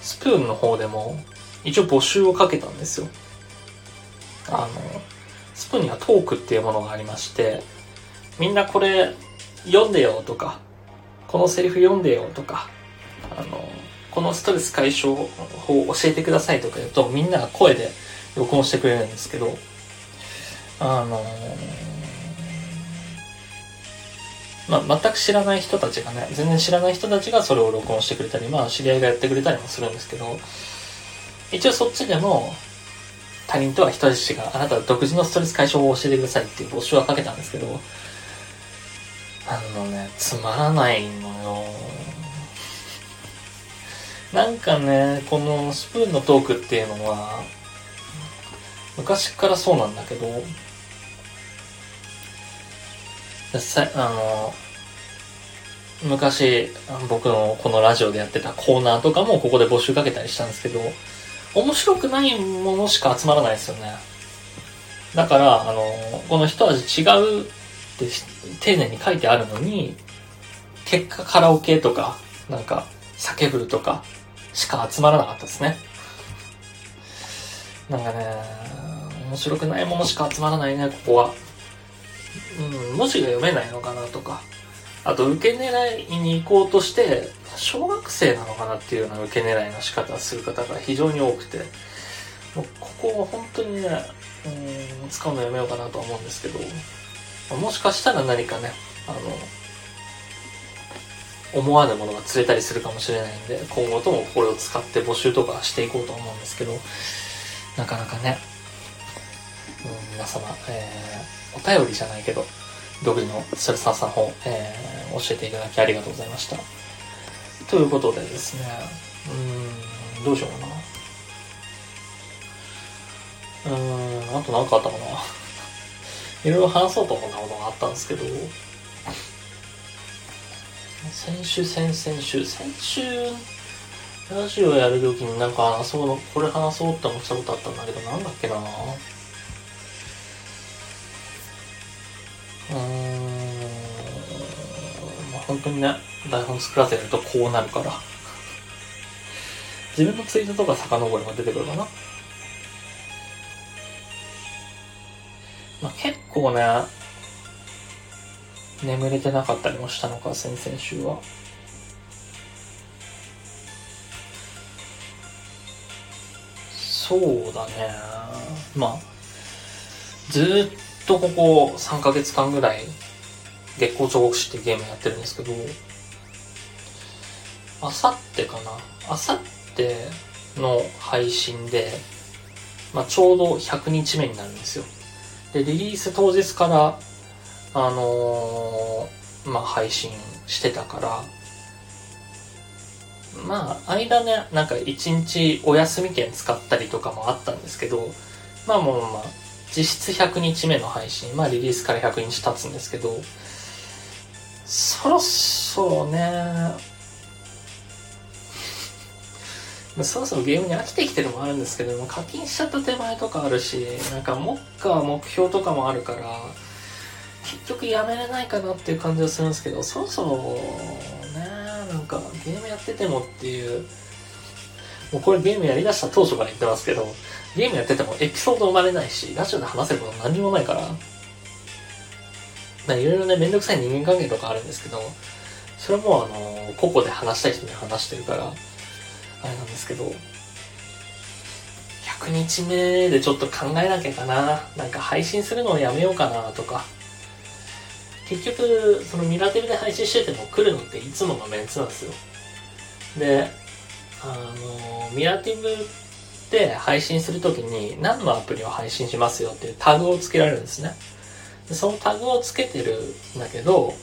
Speaker 1: スプーンの方でも、一応募集をかけたんですよ。あの、スプーンにはトークっていうものがありまして、みんなこれ読んでよとか、このセリフ読んでよとか、あの、このストレス解消法を教えてくださいとか言うと、みんなが声で録音してくれるんですけど、あのまあ、全く知らない人たちがね、全然知らない人たちがそれを録音してくれたり、まあ、知り合いがやってくれたりもするんですけど、一応そっちでも、他人とは人質があなた独自のストレス解消法を教えてくださいっていう募集はかけたんですけど、あのね、つまらないのよ。なんかね、このスプーンのトークっていうのは、昔からそうなんだけど、さあの、昔、僕のこのラジオでやってたコーナーとかもここで募集かけたりしたんですけど、面白くないものしか集まらないですよね。だから、あの、この一味違うって丁寧に書いてあるのに、結果カラオケとか、なんか、叫ぶとか、しか集まらなかったですね。なんかね、面白くないものしか集まらないね、ここは。うん、文字が読めないのかなとか。あと、受け狙いに行こうとして、小学生なのかなっていうような受け狙いの仕方をする方が非常に多くて、もうここは本当にね、うん、使うのやめようかなとは思うんですけど、もしかしたら何かね、あの、思わぬものが釣れたりするかもしれないんで、今後ともこれを使って募集とかしていこうと思うんですけど、なかなかね、うん、皆様、えー、お便りじゃないけど、独自のストレス発散法、えー、教えていただきありがとうございました。ということでですね、うん、どうしようかな。うん、あと何かあったかな。いろいろ話そうと思ったことがあったんですけど、先週、先々週、先週、ラジオやるときになんか話そうの、これ話そうって思ったことあったんだけど、なんだっけな。うーん、まあ本当にね、台本作らせるとこうなるから。自分のツイートとか遡れば出てくるかな。まあ、結構ね、眠れてなかったりもしたのか、先々週は。そうだね。まあ、ずっとここ3ヶ月間ぐらい、月光彫刻師ってゲームやってるんですけど、あさってかな？あさっての配信で、まあ、ちょうど100日目になるんですよ。で、リリース当日から、あのー、まあ、配信してたから、まあ、間ね、なんか一日お休み券使ったりとかもあったんですけど、まあもうまあ、実質100日目の配信、まあリリースから100日経つんですけど、そろそろね、そろそろゲームに飽きてきてるのもあるんですけども、課金しちゃった手前とかあるし、なんか目下目標とかもあるから、結局やめれないかなっていう感じはするんですけど、そろそろね、なんかゲームやっててもっていう、もうこれゲームやりだした当初から言ってますけど、ゲームやっててもエピソード生まれないし、ラジオで話せること何にもないから、いろいろね、めんどくさい人間関係とかあるんですけど、それもあの、個々で話したい人に話してるから、あれなんですけど、100日目でちょっと考えなきゃかな。なんか配信するのをやめようかなとか。結局、そのミラテルで配信してても来るのっていつものメンツなんですよ。で、あの、ミラティブで配信するときに何のアプリを配信しますよっていうタグをつけられるんですね。でそのタグをつけてるんだけど、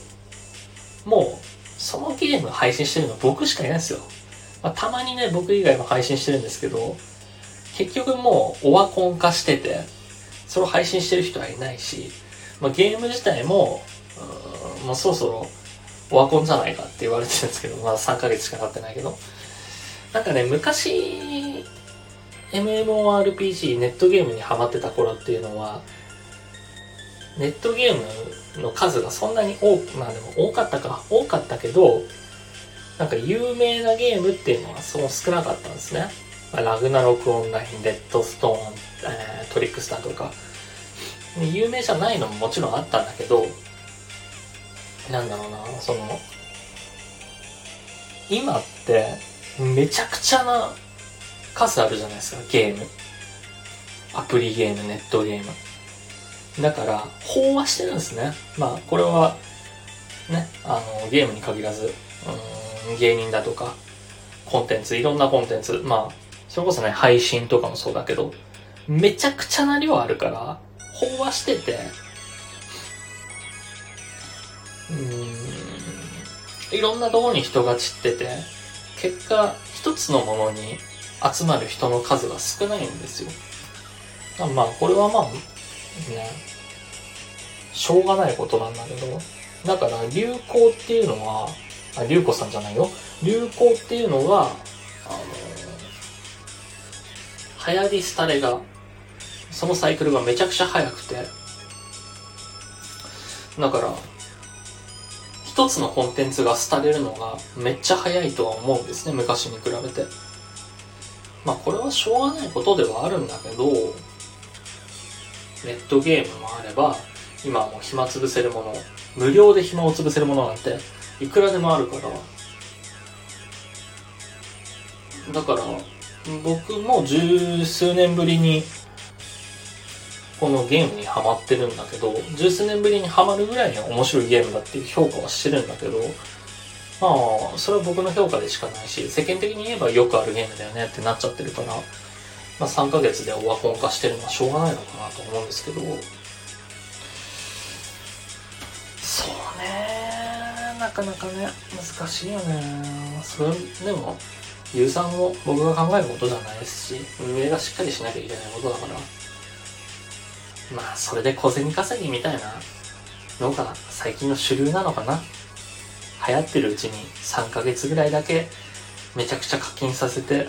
Speaker 1: もう、そのゲーム配信してるの僕しかいないんですよ。まあ、たまにね、僕以外も配信してるんですけど、結局もうオワコン化してて、それを配信してる人はいないし、まあ、ゲーム自体も、うん、もうそろそろオワコンじゃないかって言われてるんですけど、まだ3ヶ月しか経ってないけど。なんかね、昔、MMORPG、ネットゲームにハマってた頃っていうのは、ネットゲームの数がそんなに多く、まあでも多かったか、多かったけど、なんか有名なゲームっていうのはそう少なかったんですね。まあ、ラグナロクオンライン、レッドストーン、えー、トリックスターとか。有名じゃないのももちろんあったんだけど、なんだろうな、その、今ってめちゃくちゃな数あるじゃないですか、ゲーム。アプリゲーム、ネットゲーム。だから、飽和してるんですね。まあ、これは、ね、あの、ゲームに限らず、うん芸人だとか、コンテンツ、いろんなコンテンツ、まあ、それこそね、配信とかもそうだけど、めちゃくちゃな量あるから、飽和してて、うん、いろんなところに人が散ってて、結果、一つのものに集まる人の数が少ないんですよ。まあ、これはまあ、ね、しょうがないことなんだけど、だから流行っていうのは、あ、流子さんじゃないよ。流行っていうのが、あの、流行り廃れが、そのサイクルがめちゃくちゃ速くて、だから、一つのコンテンツが廃れるのがめっちゃ早いとは思うんですね、昔に比べて。まあこれはしょうがないことではあるんだけど、ネットゲームもあれば、今もう暇つぶせるもの、無料で暇を潰せるものなんていくらでもあるから。だから僕も十数年ぶりにこのゲームにハマってるんだけど十数年ぶりにハマるぐらいに面白いゲームだっていう評価はしてるんだけどまあそれは僕の評価でしかないし世間的に言えばよくあるゲームだよねってなっちゃってるからまあ3ヶ月でオワコン化してるのはしょうがないのかなと思うんですけど。そうね。なかなかね、難しいよね。それ、でも、ユーザーも僕が考えることじゃないですし、運営がしっかりしなきゃいけないことだから、まあ、それで小銭稼ぎみたいなのが最近の主流なのかな。流行ってるうちに3ヶ月ぐらいだけめちゃくちゃ課金させて、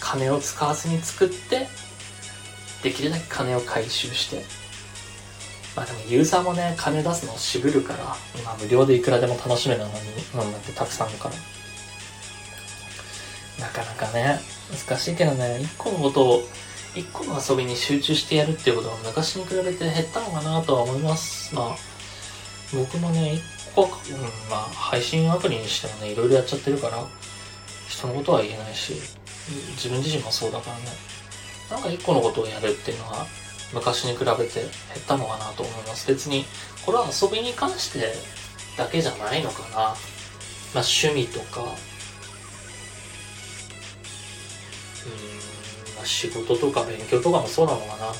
Speaker 1: 金を使わずに作って、できるだけ金を回収して、まあでもユーザーもね、金出すのを渋るから、まあ無料でいくらでも楽しめるのに、なんだってたくさんあるから。なかなかね、難しいけどね、一個のことを、一個の遊びに集中してやるっていうことは昔に比べて減ったのかなとは思います。まあ、僕もね、一個、うん、まあ、配信アプリにしてもね、いろいろやっちゃってるから、人のことは言えないし、自分自身もそうだからね。なんか一個のことをやるっていうのは、昔に比べて減ったのかなと思います。別に、これは遊びに関してだけじゃないのかな。まあ趣味とか、うん、まあ仕事とか勉強とかもそうなのかな。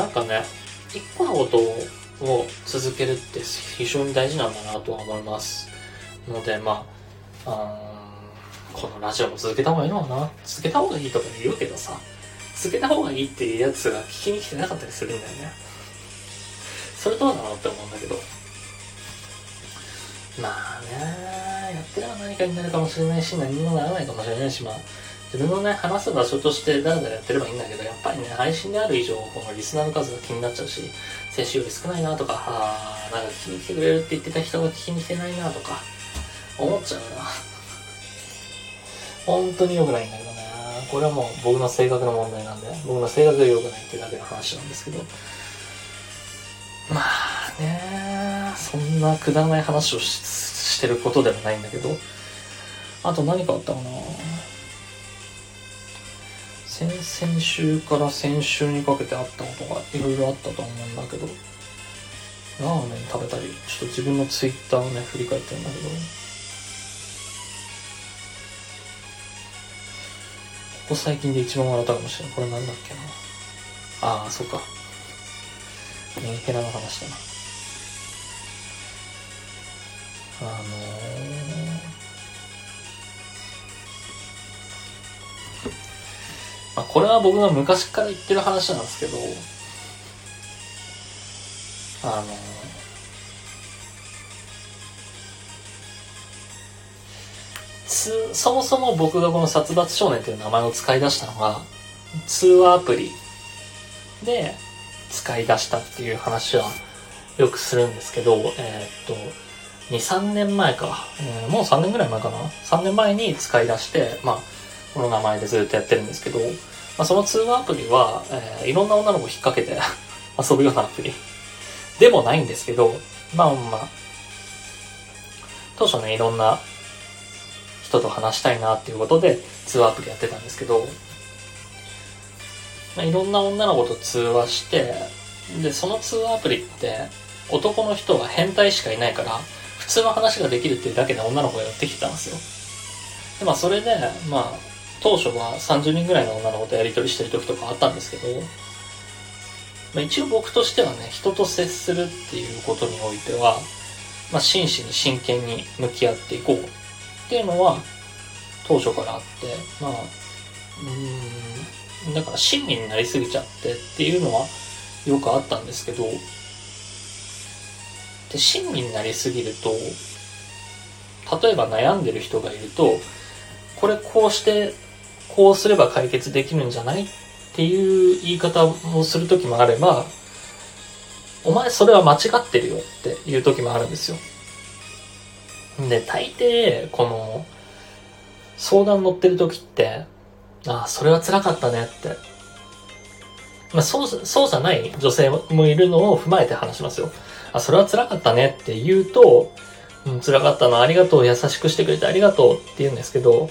Speaker 1: なんかね、一個のことを続けるって非常に大事なんだなとは思います。ので、まあ、あこのラジオも続けた方がいいのかな？続けた方がいいとか言うけどさ、続けた方がいいっていうやつが聞きに来てなかったりするんだよね。それどうなのって思うんだけど。まあね、やってれば何かになるかもしれないし、何もならないかもしれないし、まあ、自分のね、話す場所としてだらだらやってればいいんだけど、やっぱりね、配信である以上、このリスナーの数が気になっちゃうし、先週より少ないなとか、あなんか聞きに来てくれるって言ってた人が聞きに来てないなとか、思っちゃうな。本当に良くないんだけどね。これはもう僕の性格の問題なんで、僕の性格が良くないっていうだけの話なんですけど。まあね、そんなくだらない話をしてることではないんだけど。あと何かあったかな先々週から先週にかけてあったことがいろいろあったと思うんだけど、ラーメン食べたり、ちょっと自分のツイッターをね、振り返ってるんだけど、こ最近で一番笑ったかもしれない。これなんだっけな。ああ、そっか。メンヘラの話だな。あのー、まあ、これは僕が昔から言ってる話なんですけど、あのーそもそも僕がこの殺伐少年という名前を使い出したのが、通話アプリで使い出したっていう話はよくするんですけど、えー、っと、2、3年前か、えー、もう3年ぐらい前かな ?3 年前に使い出して、まあ、この名前でずっとやってるんですけど、まあ、その通話アプリは、えー、いろんな女の子を引っ掛けて 遊ぶようなアプリでもないんですけど、まあまあ、当初ね、いろんな人と話したいなっていうことで通話アプリやってたんですけど、まあ、いろんな女の子と通話して、で、その通話アプリって男の人が変態しかいないから、普通の話ができるっていうだけで女の子がやってきてたんですよ。で、まあそれで、まあ、当初は30人ぐらいの女の子とやり取りしてる時とかあったんですけど、まあ、一応僕としてはね、人と接するっていうことにおいては、まあ、真摯に真剣に向き合っていこうっていうのは当初からあって、まあ、うん、だから親身になりすぎちゃってっていうのはよくあったんですけど、で、親身になりすぎると、例えば悩んでる人がいると、これこうして、こうすれば解決できるんじゃないっていう言い方をする時もあれば、お前それは間違ってるよっていう時もあるんですよ。で、大抵、この、相談乗ってる時って、ああ、それは辛かったねって。まあ、そう、そうじゃない女性もいるのを踏まえて話しますよ。あ、それは辛かったねって言うと、うん、辛かったのありがとう、優しくしてくれてありがとうって言うんですけど、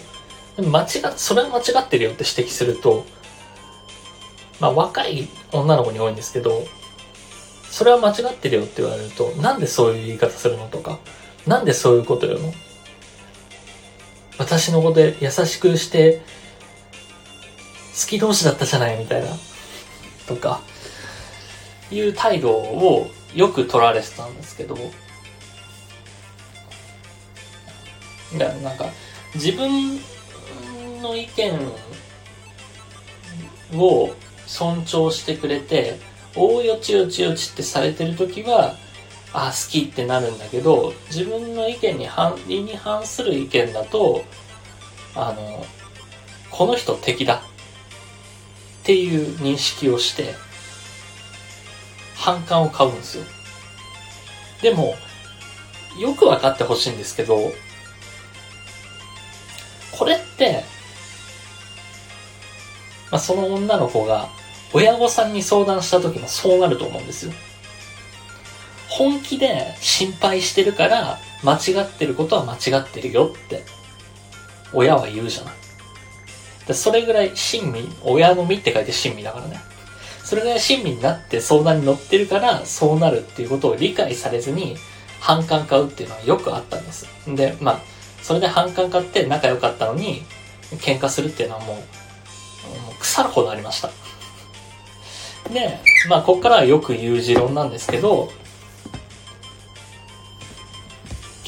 Speaker 1: 間違それは間違ってるよって指摘すると、まあ若い女の子に多いんですけど、それは間違ってるよって言われると、なんでそういう言い方するのとか、なんでそういうこと言うの？私のこと優しくして、好き同士だったじゃないみたいな。とか、いう態度をよく取られてたんですけど、だなんか、自分の意見を尊重してくれて、おおよちよちよちってされてる時は、あ、好きってなるんだけど、自分の意見に反、理に反する意見だと、あの、この人敵だっていう認識をして、反感を買うんですよ。でも、よく分かってほしいんですけど、これって、まあ、その女の子が親御さんに相談した時もそうなると思うんですよ。本気で心配してるから間違ってることは間違ってるよって親は言うじゃない。でそれぐらい親身、親の身って書いて親身だからね。それぐらい親身になって相談に乗ってるからそうなるっていうことを理解されずに反感買うっていうのはよくあったんです。で、まあ、それで反感買って仲良かったのに喧嘩するっていうのはもう、もう腐るほどありました。で、まあ、ここからはよく言う持論なんですけど、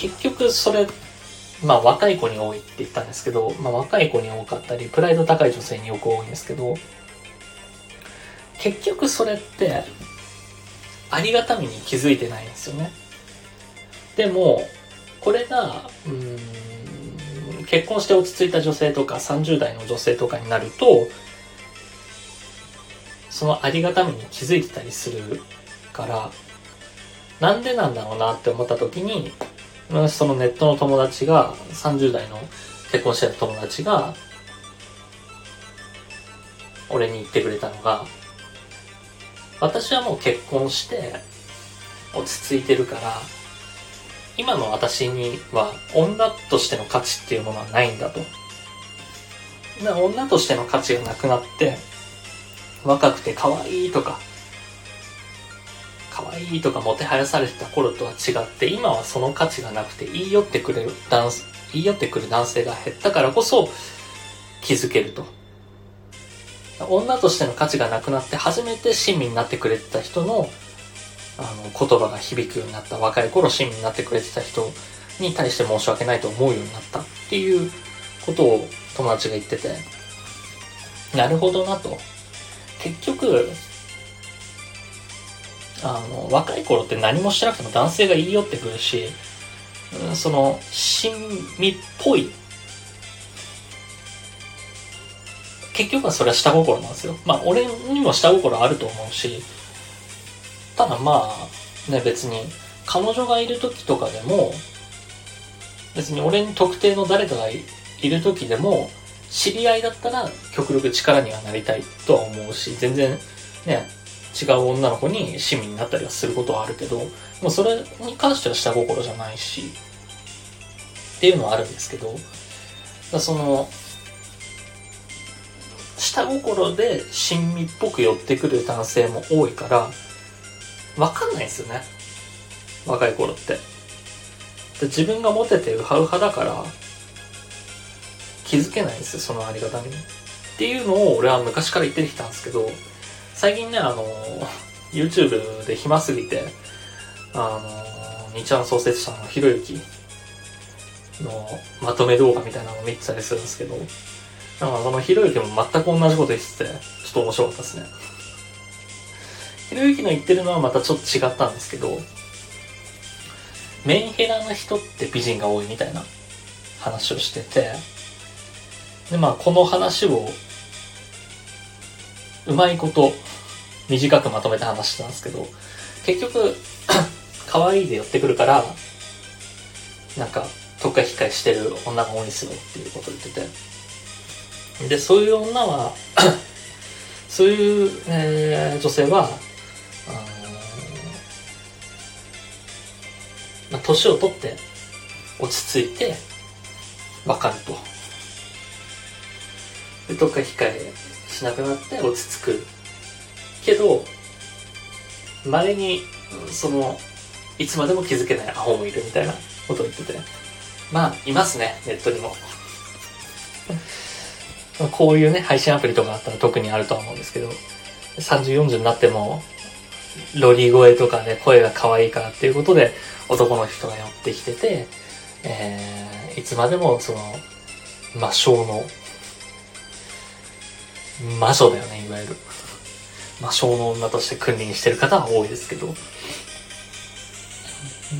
Speaker 1: 結局それまあ若い子に多いって言ったんですけど、まあ若い子に多かったり、プライド高い女性によく多いんですけど、結局それって、ありがたみに気づいてないんですよね。でも、これが、うん、結婚して落ち着いた女性とか30代の女性とかになると、そのありがたみに気づいてたりするから、なんでなんだろうなって思った時に、私そのネットの友達が、30代の結婚してた友達が、俺に言ってくれたのが、私はもう結婚して落ち着いてるから、今の私には女としての価値っていうものはないんだと。女としての価値がなくなって、若くて可愛いとか、可愛いとかもてはやされてた頃とは違って、今はその価値がなくて言い寄ってくれる男、言い寄ってくる男性が減ったからこそ気づけると。女としての価値がなくなって初めて親身になってくれてた人のあの言葉が響くようになった若い頃親身になってくれてた人に対して申し訳ないと思うようになったっていうことを友達が言っててなるほどなと結局あの、若い頃って何もしなくても男性が言い寄ってくるし、うん、その、親身っぽい。結局はそれは下心なんですよ。まあ、俺にも下心あると思うし、ただまあ、ね、別に、彼女がいる時とかでも、別に俺に特定の誰かがいる時でも、知り合いだったら極力力にはなりたいとは思うし、全然ね、違う女の子に市民になったりはすることはあるけど、もうそれに関しては下心じゃないし、っていうのはあるんですけど、その、下心で親身っぽく寄ってくる男性も多いから、わかんないですよね。若い頃って。で自分がモテてウハウハだから、気づけないんですよ、そのありがたみに。っていうのを俺は昔から言ってきたんですけど、最近ね、あの、YouTube で暇すぎて、あの、2ちゃん創設者のひろゆきのまとめ動画みたいなのを見てたりするんですけど、なんかそのひろゆきも全く同じこと言ってて、ちょっと面白かったですね。ひろゆきの言ってるのはまたちょっと違ったんですけど、メンヘラな人って美人が多いみたいな話をしてて、で、まあこの話をうまいこと短くまとめた話なんですけど、結局、可愛いで寄ってくるから、なんか、とっか控えしてる女が多いんですよっていうことを言ってて。で、そういう女は そういう、えー、女性は、あのー、まあ、年を取って落ち着いてわかると。で、どっか控えしなくなって落ち着く。けど、稀に、その、いつまでも気づけないアホもいるみたいなことを言ってて。まあ、いますね、ネットにも。こういうね、配信アプリとかあったら特にあるとは思うんですけど、30、40になっても、ロリ声とかね、声が可愛いからっていうことで、男の人が寄ってきてて、えー、いつまでもその、魔性の魔女だよね、いわゆる。魔性の女として君臨してる方は多いですけど。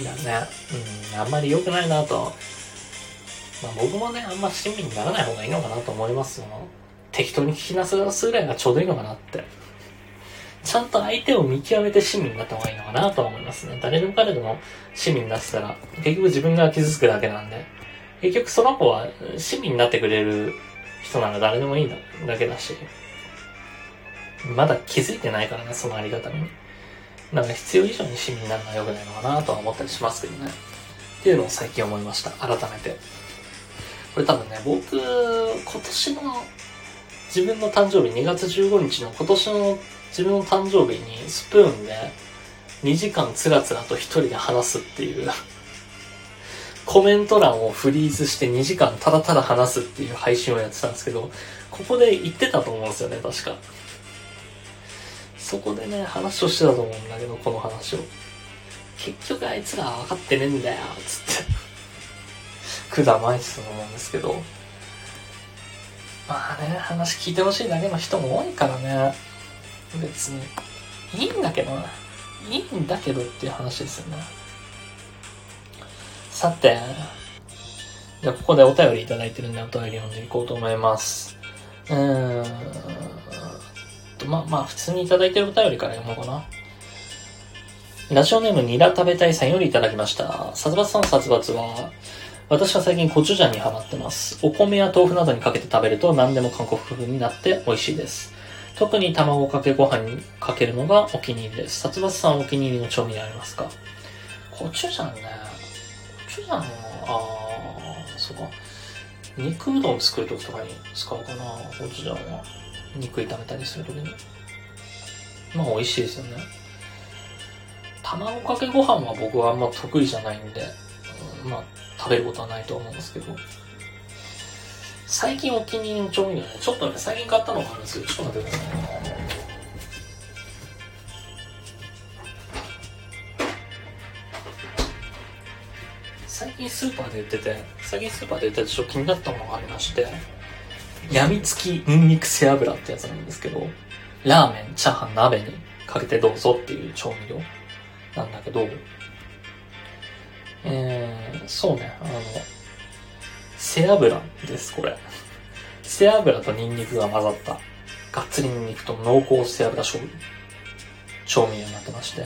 Speaker 1: だね。うん、あんまり良くないなと。まあ僕もね、あんま親身にならない方がいいのかなと思いますよ。適当に聞きなすぐらいがちょうどいいのかなって。ちゃんと相手を見極めて親身になった方がいいのかなと思いますね。誰でも彼でも親身になってたら、結局自分が傷つくだけなんで、結局その子は親身になってくれる人なら誰でもいいだけだし、まだ気づいてないからね、そのありがたみに。なんか必要以上に市民になるのは良くないのかなとは思ったりしますけどね。っていうのを最近思いました。改めて。これ多分ね、僕、今年の自分の誕生日2月15日の今年の自分の誕生日にスプーンで2時間つらつらと一人で話すっていうコメント欄をフリーズして2時間ただただ話すっていう配信をやってたんですけど、ここで言ってたと思うんですよね、確か。そこでね、話をしてたと思うんだけど、この話を。結局あいつら分かってねえんだよ、つって。管巻いてたと思うんですけど。まあね、話聞いてほしいだけの人も多いからね。別に。いいんだけどな。いいんだけどっていう話ですよね。さて、じゃあここでお便りいただいてるんでお便り読んでいこうと思います。うーんと、まあまあ普通にいただいてるお便りから読もうかな。ラジオネームニラ食べたいさんよりいただきました。殺伐さん殺伐は、私は最近コチュジャンにハマってます。お米や豆腐などにかけて食べると何でも韓国風になって美味しいです。特に卵かけご飯にかけるのがお気に入りです。殺伐さんお気に入りの調味料ありますか？コチュジャンね。コチュジャンは、あー、そうか。肉うどん作るときとかに使うかな、コチュジャンは。肉炒めたりするときに。まあ美味しいですよね。卵かけご飯は僕はあんま得意じゃないんで、うん、まあ食べることはないと思うんですけど。最近お気に入りの調味料ね、ちょっとね、最近買ったのがあるんですけど、ちょっと待ってくださいね。近スーパーで売ってて、最近スーパーで売っててちょっと気になったものがありまして、やみつきニンニク背脂ってやつなんですけど、ラーメン、チャーハン、鍋にかけてどうぞっていう調味料なんだけど、えー、そうね、あの、背脂です、これ。背脂とニンニクが混ざった、がっつりニンニクと濃厚背脂醤油、調味料になってまして、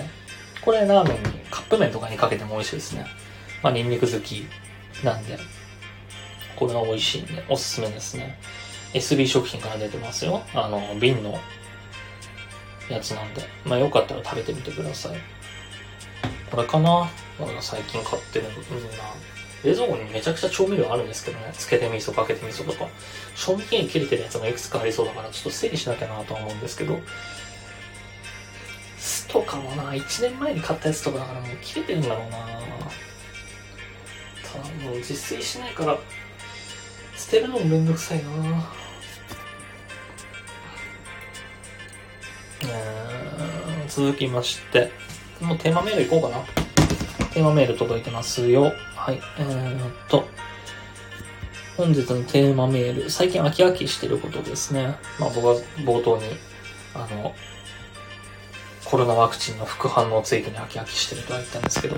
Speaker 1: これラーメンに、カップ麺とかにかけても美味しいですね。まあ、ニンニク好きなんで、これは美味しいんで、おすすめですね。SB 食品から出てますよ。あの、瓶のやつなんで。まあ、よかったら食べてみてください。これかな俺が最近買ってるの、みんな。冷蔵庫にめちゃくちゃ調味料あるんですけどね。つけて味噌、かけて味噌とか。賞味期限切れてるやつがいくつかありそうだから、ちょっと整理しなきゃなと思うんですけど。酢とかもな、1年前に買ったやつとかだからもう切れてるんだろうなただもう自炊しないから、捨てるのもめんどくさいな続きまして、もうテーマメールいこうかな。テーマメール届いてますよ。はい。えー、っと、本日のテーマメール、最近飽き飽きしてることですね。まあ僕は冒頭に、あの、コロナワクチンの副反応ついてに飽き飽きしてるとは言ったんですけど、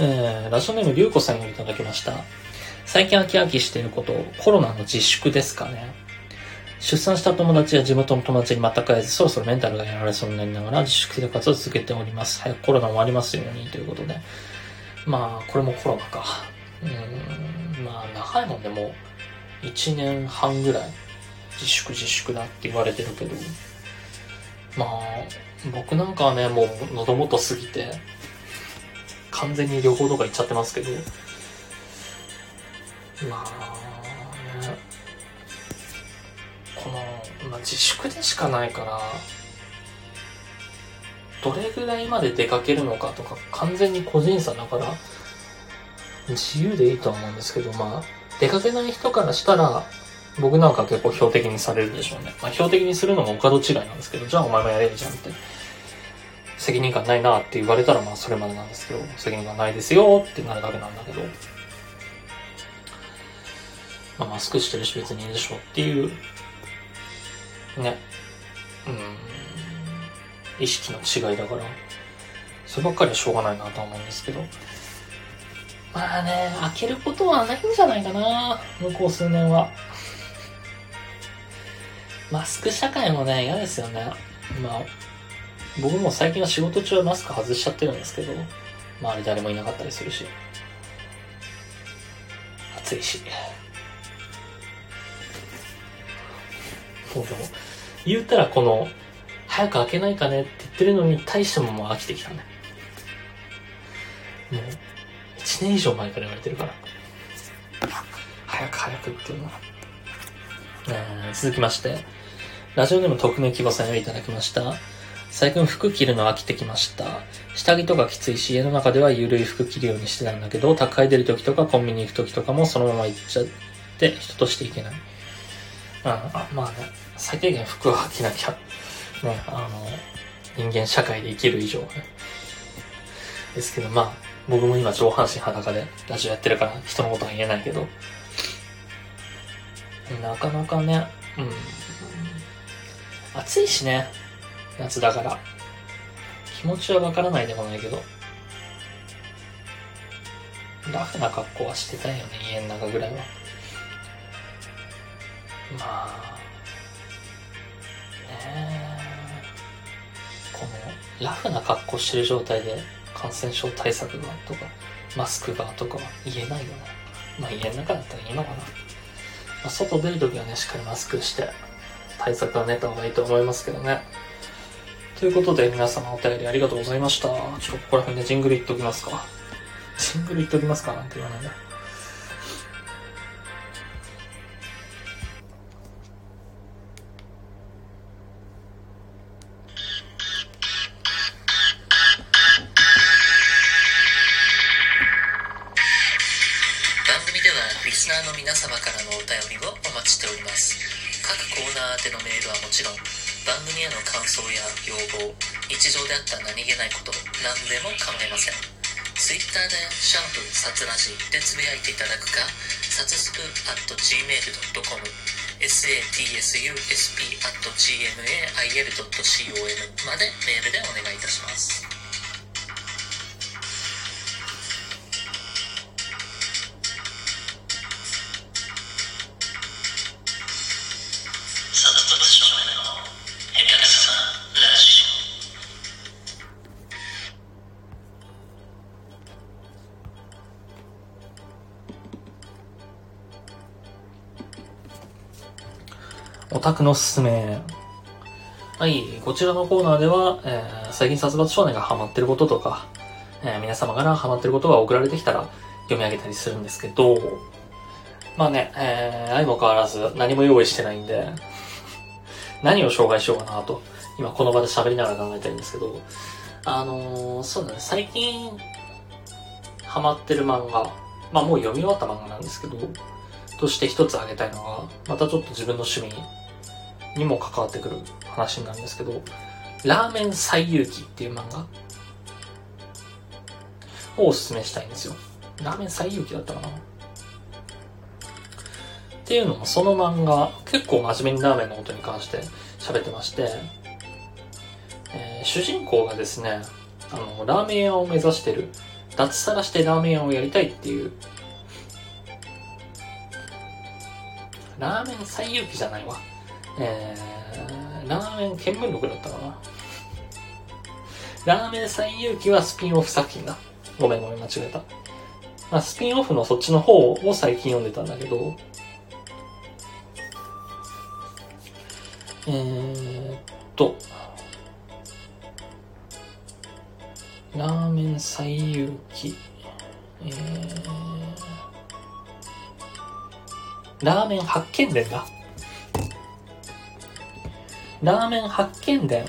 Speaker 1: えー、ラジオネームりゅうこさんよりいただきました。最近飽き飽きしてること、コロナの自粛ですかね。出産した友達や地元の友達に全く会えず、そろそろメンタルがやられそうになりながら自粛生活を続けております。早くコロナ終わりますようにということで。まあ、これもコロナか。うん、まあ、長いもんでも1年半ぐらい自粛自粛だって言われてるけど、まあ、僕なんかはね、もう喉元すぎて、完全に旅行とか行っちゃってますけど、まあ、この、まあ、自粛でしかないから、どれぐらいまで出かけるのかとか、完全に個人差だから、自由でいいとは思うんですけど、まあ、出かけない人からしたら、僕なんか結構標的にされるでしょうね。まあ、標的にするのもお門違いなんですけど、じゃあお前もやれるじゃんって。責任感ないなって言われたらまあそれまでなんですけど、責任がないですよってなるだけなんだけど、まあ、マスクしてるし別にいいでしょうっていうね、うん、意識の違いだから、そればっかりはしょうがないなと思うんですけど、まあね、開けることはないんじゃないかな、向こう数年は。マスク社会もね、嫌ですよね。まあ、僕も最近は仕事中はマスク外しちゃってるんですけど、周り誰もいなかったりするし。暑いし。もうでも、言ったらこの、早く開けないかねって言ってるのに対してももう飽きてきたね。もう、1年以上前から言われてるから。早く早くっていうのは。えー、続きまして、ラジオネーム匿名希望さんよりいただきました。最近服着るの飽きてきました。下着とかきついし、家の中ではゆるい服着るようにしてたんだけど、宅配出る時とかコンビニ行く時とかもそのまま行っちゃって人としていけない。あまあね、最低限服は着なきゃ、ね、あの、人間社会で生きる以上ね。ですけど、まあ、僕も今上半身裸でラジオやってるから人のことは言えないけど、なかなかね、うん。暑いしね、夏だから。気持ちはわからないでもないけど、ラフな格好はしてたいよね、家の中ぐらいは。まあ、ねこの、ラフな格好してる状態で感染症対策がとか、マスクがとかは言えないよね。まあ家の中だったらいいのかな。まあ、外出るときはね、しっかりマスクして対策は練った方がいいと思いますけどね。ということで皆様お便りありがとうございました。ちょっとここら辺でジングルいっときますか。ジングルいっときますかなんて言わないで番組への感想や要望日常であった何気ないこと何でも構いません。Twitter で「シャンプーさつらじ」でつぶやいていただくかさつすく at gmail.com satsusp at gmail.com までメールでお願いいたします。のすすめ。はい、こちらのコーナーでは、えー、最近殺伐少年がハマってることとか、えー、皆様からハマってることが送られてきたら読み上げたりするんですけど、まあね、えー、相も変わらず何も用意してないんで、何を紹介しようかなと、今この場で喋りながら考えてるんですけど、あのー、そうだね、最近、ハマってる漫画、まあもう読み終わった漫画なんですけど、として一つ挙げたいのが、またちょっと自分の趣味にも関わってくる話なんですけど、ラーメン最遊記っていう漫画をおすすめしたいんですよ。ラーメン最遊記だったかなっていうのも、その漫画、結構真面目にラーメンのことに関して喋ってまして、えー、主人公がですね、あの、ラーメン屋を目指してる、脱サラしてラーメン屋をやりたいっていう、ラーメン最遊記じゃないわ。えー、ラーメン見聞録だったかな？ラーメン最遊記はスピンオフ作品だ。ごめんごめん、間違えた。まあ、スピンオフのそっちの方を最近読んでたんだけど、えー、っと、ラーメン最遊記、えー、ラーメン発見伝だ。ラーメン発見伝。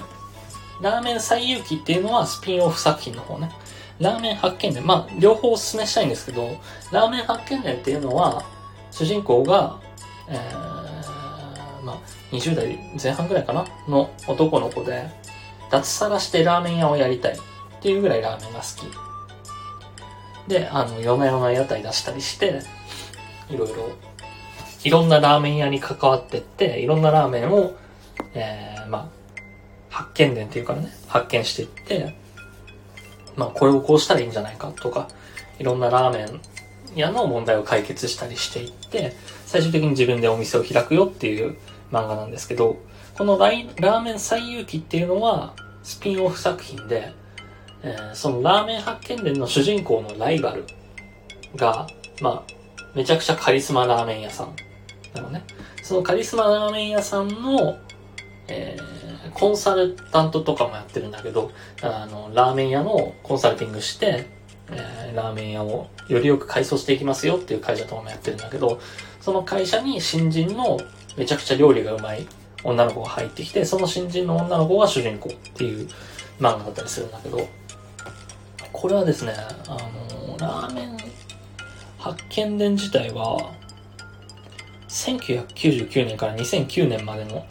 Speaker 1: ラーメン最遊記っていうのはスピンオフ作品の方ね。ラーメン発見伝。まあ、両方お勧めしたいんですけど、ラーメン発見伝っていうのは、主人公が、えー、まあ、20代前半ぐらいかなの男の子で、脱サラしてラーメン屋をやりたいっていうぐらいラーメンが好き。で、あの、夜な夜な屋台出したりして、いろいろ、いろんなラーメン屋に関わってって、いろんなラーメンをえー、まあ、発見伝っていうからね、発見していって、まあ、これをこうしたらいいんじゃないかとか、いろんなラーメン屋の問題を解決したりしていって、最終的に自分でお店を開くよっていう漫画なんですけど、このライラーメン最遊記っていうのは、スピンオフ作品で、えー、そのラーメン発見伝の主人公のライバルが、まあ、めちゃくちゃカリスマラーメン屋さんなのね。そのカリスマラーメン屋さんのえー、コンサルタントとかもやってるんだけど、あの、ラーメン屋のコンサルティングして、えー、ラーメン屋をよりよく改装していきますよっていう会社とかもやってるんだけど、その会社に新人のめちゃくちゃ料理がうまい女の子が入ってきて、その新人の女の子が主人公っていう漫画だったりするんだけど、これはですね、あの、ラーメン発見伝自体は、1999年から2009年までの、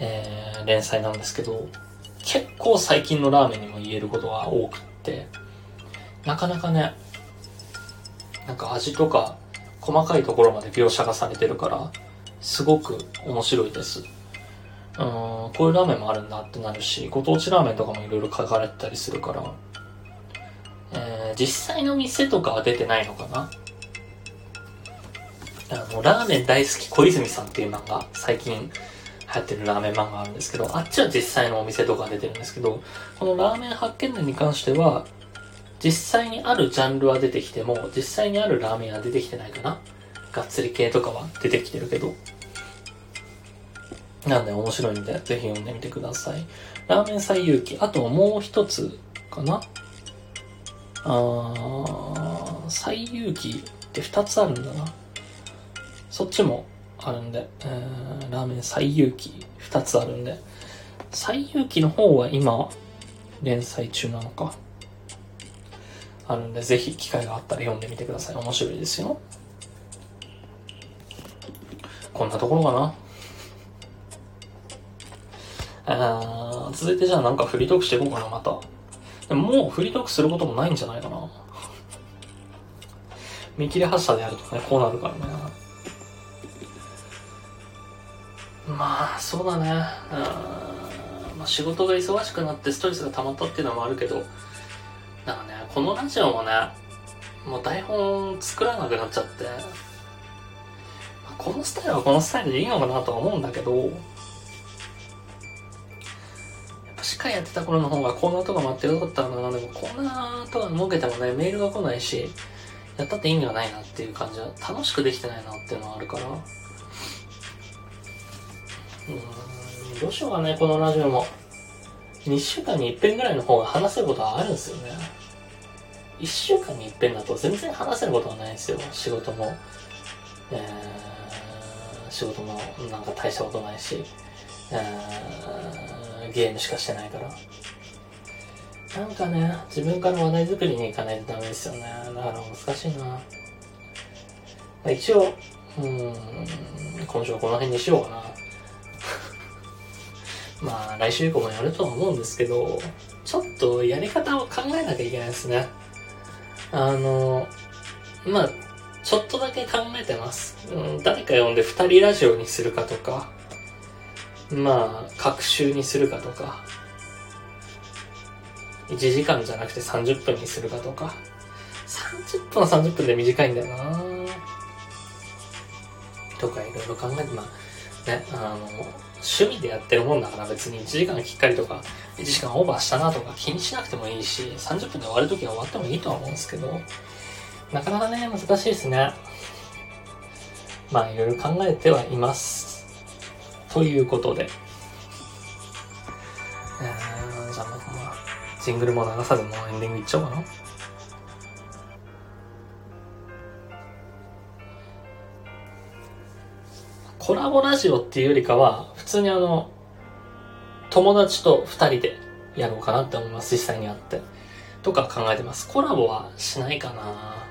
Speaker 1: えー、連載なんですけど、結構最近のラーメンにも言えることが多くって、なかなかね、なんか味とか細かいところまで描写がされてるから、すごく面白いです。うん、こういうラーメンもあるんだってなるし、ご当地ラーメンとかもいろいろ書かれてたりするから、えー、実際の店とかは出てないのかな？あの、ラーメン大好き小泉さんっていう漫画、最近流行ってるラーメン漫画あるんですけど、あっちは実際のお店とか出てるんですけど、このラーメン発見伝に関しては、実際にあるジャンルは出てきても、実際にあるラーメンは出てきてないかながっつり系とかは出てきてるけど。なんで面白いんで、ぜひ読んでみてください。ラーメン最遊記。あともう一つかなあー、最遊記って二つあるんだな。そっちもあるんで、えー、ラーメン最遊記二つあるんで、最遊記の方は今、連載中なのか。あるんで、ぜひ機会があったら読んでみてください。面白いですよ。こんなところかな。あ続いてじゃあなんかフリートークしていこうかな、また。でももうフリートークすることもないんじゃないかな。見切り発車でやるとね、こうなるからね。まあ、そうだね。まあ、仕事が忙しくなってストレスが溜まったっていうのもあるけど、なんかね、このラジオもね、もう台本作らなくなっちゃって、まこのスタイルはこのスタイルでいいのかなとは思うんだけど、やっぱ司会やってた頃の方がコーナーとか待ってよかったかな。でもコーナーとか設けてもね、メールが来ないし、やったって意味がないなっていう感じは、楽しくできてないなっていうのはあるから。うん、どうしようかね、このラジオも。2週間に1遍ぐらいの方が話せることはあるんですよね。1週間に1遍だと全然話せることはないんですよ。仕事も。えー、仕事もなんか大したことないし、えー、ゲームしかしてないから。なんかね、自分から話題作りに行かないとダメですよね。だから難しいな。一応、うん、今週はこの辺にしようかな。まあ、来週以降もやるとは思うんですけど、ちょっとやり方を考えなきゃいけないですね。あの、まあ、ちょっとだけ考えてます。うん、誰か呼んで二人ラジオにするかとか、まあ、各週にするかとか、1時間じゃなくて30分にするかとか、30分は30分で短いんだよなとかいろいろ考えて、まあ、ね、あの、趣味でやってるもんだから別に1時間きっかりとか、1時間オーバーしたなとか気にしなくてもいいし、30分で終わるときは終わってもいいとは思うんですけど、なかなかね、難しいですね。まあ、いろいろ考えてはいます。ということで。えー、じゃあ、まあ、ジングルも流さずもうエンディングいっちゃおうかな。コラボラジオっていうよりかは、普通にあの、友達と二人でやろうかなって思います、実際に会って。とか考えてます。コラボはしないかな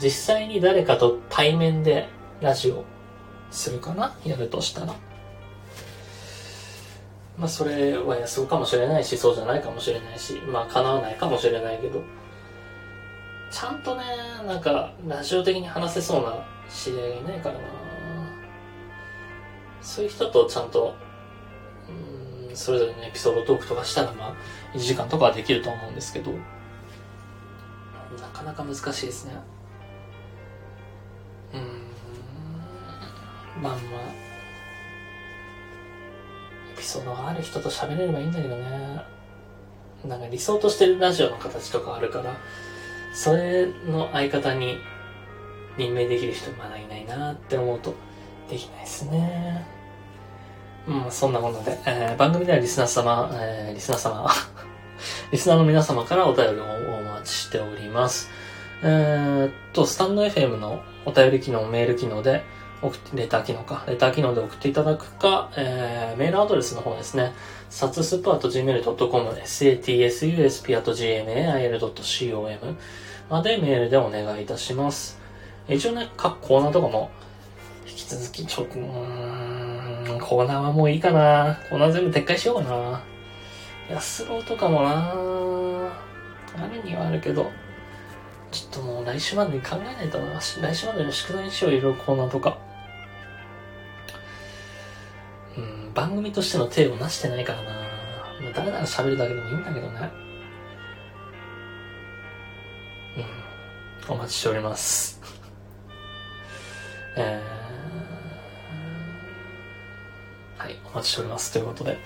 Speaker 1: 実際に誰かと対面でラジオするかな？やるとしたら。まあそれは安かもしれないし、そうじゃないかもしれないし、まあ叶わないかもしれないけど、ちゃんとね、なんか、ラジオ的に話せそうな知り合いがいないからなそういう人とちゃんと、うん、それぞれのエピソードトークとかしたら、まあ、1時間とかはできると思うんですけど、なかなか難しいですね。うん、まあまあ、エピソードがある人と喋れればいいんだけどね。なんか理想としてるラジオの形とかあるから、それの相方に任命できる人まだいないなって思うと、できないですね。うん、そんなもので、えー、番組ではリスナー様、えー、リスナー様、リスナーの皆様からお便りをお待ちしております。えー、っと、スタンド FM のお便り機能、メール機能で、送って、レター機能か。レター機能で送っていただくか、えー、メールアドレスの方ですね。サツスプ .gmail.com、satsusp.gmail.com までメールでお願いいたします。一応ね、各コーナーとかも、続き、ちょっ、うーん、コーナーはもういいかな。コーナー全部撤回しようかな。安郎とかもなあるにはあるけど、ちょっともう来週までに考えないとな。来週までの宿題にしよう、いろいろコーナーとか。うん、番組としての手をなしてないからな。まあ、誰なら喋るだけでもいいんだけどね。うん、お待ちしております。えー、はい、お待ちしております。ということで。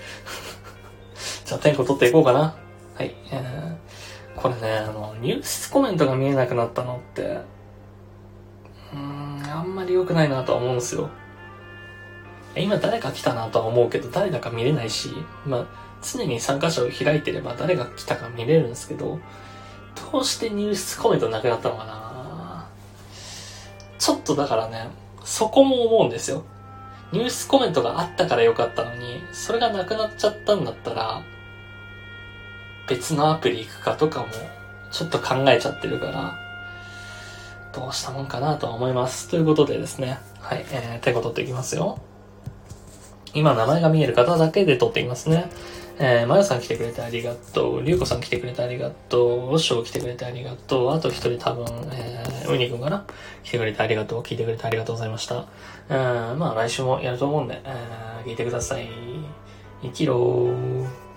Speaker 1: じゃあ、テンポ取っていこうかな。はい。えー、これね、あの、ニュースコメントが見えなくなったのって、うーん、あんまり良くないなとは思うんですよ。今誰か来たなとは思うけど、誰だか見れないし、まあ、常に参加者を開いてれば誰が来たか見れるんですけど、どうしてニュースコメントなくなったのかなちょっとだからね、そこも思うんですよ。ニュースコメントがあったからよかったのに、それがなくなっちゃったんだったら、別のアプリ行くかとかも、ちょっと考えちゃってるから、どうしたもんかなとは思います。ということでですね。はい、えー、手を取っていきますよ。今名前が見える方だけで撮っていますね。えー、まゆさん来てくれてありがとう。りゅうこさん来てくれてありがとう。おしょう来てくれてありがとう。あと一人多分、えー、うにくんかな？来てくれてありがとう。聞いてくれてありがとうございました。うん、まあ来週もやると思うんで、聞いてください。生きろー。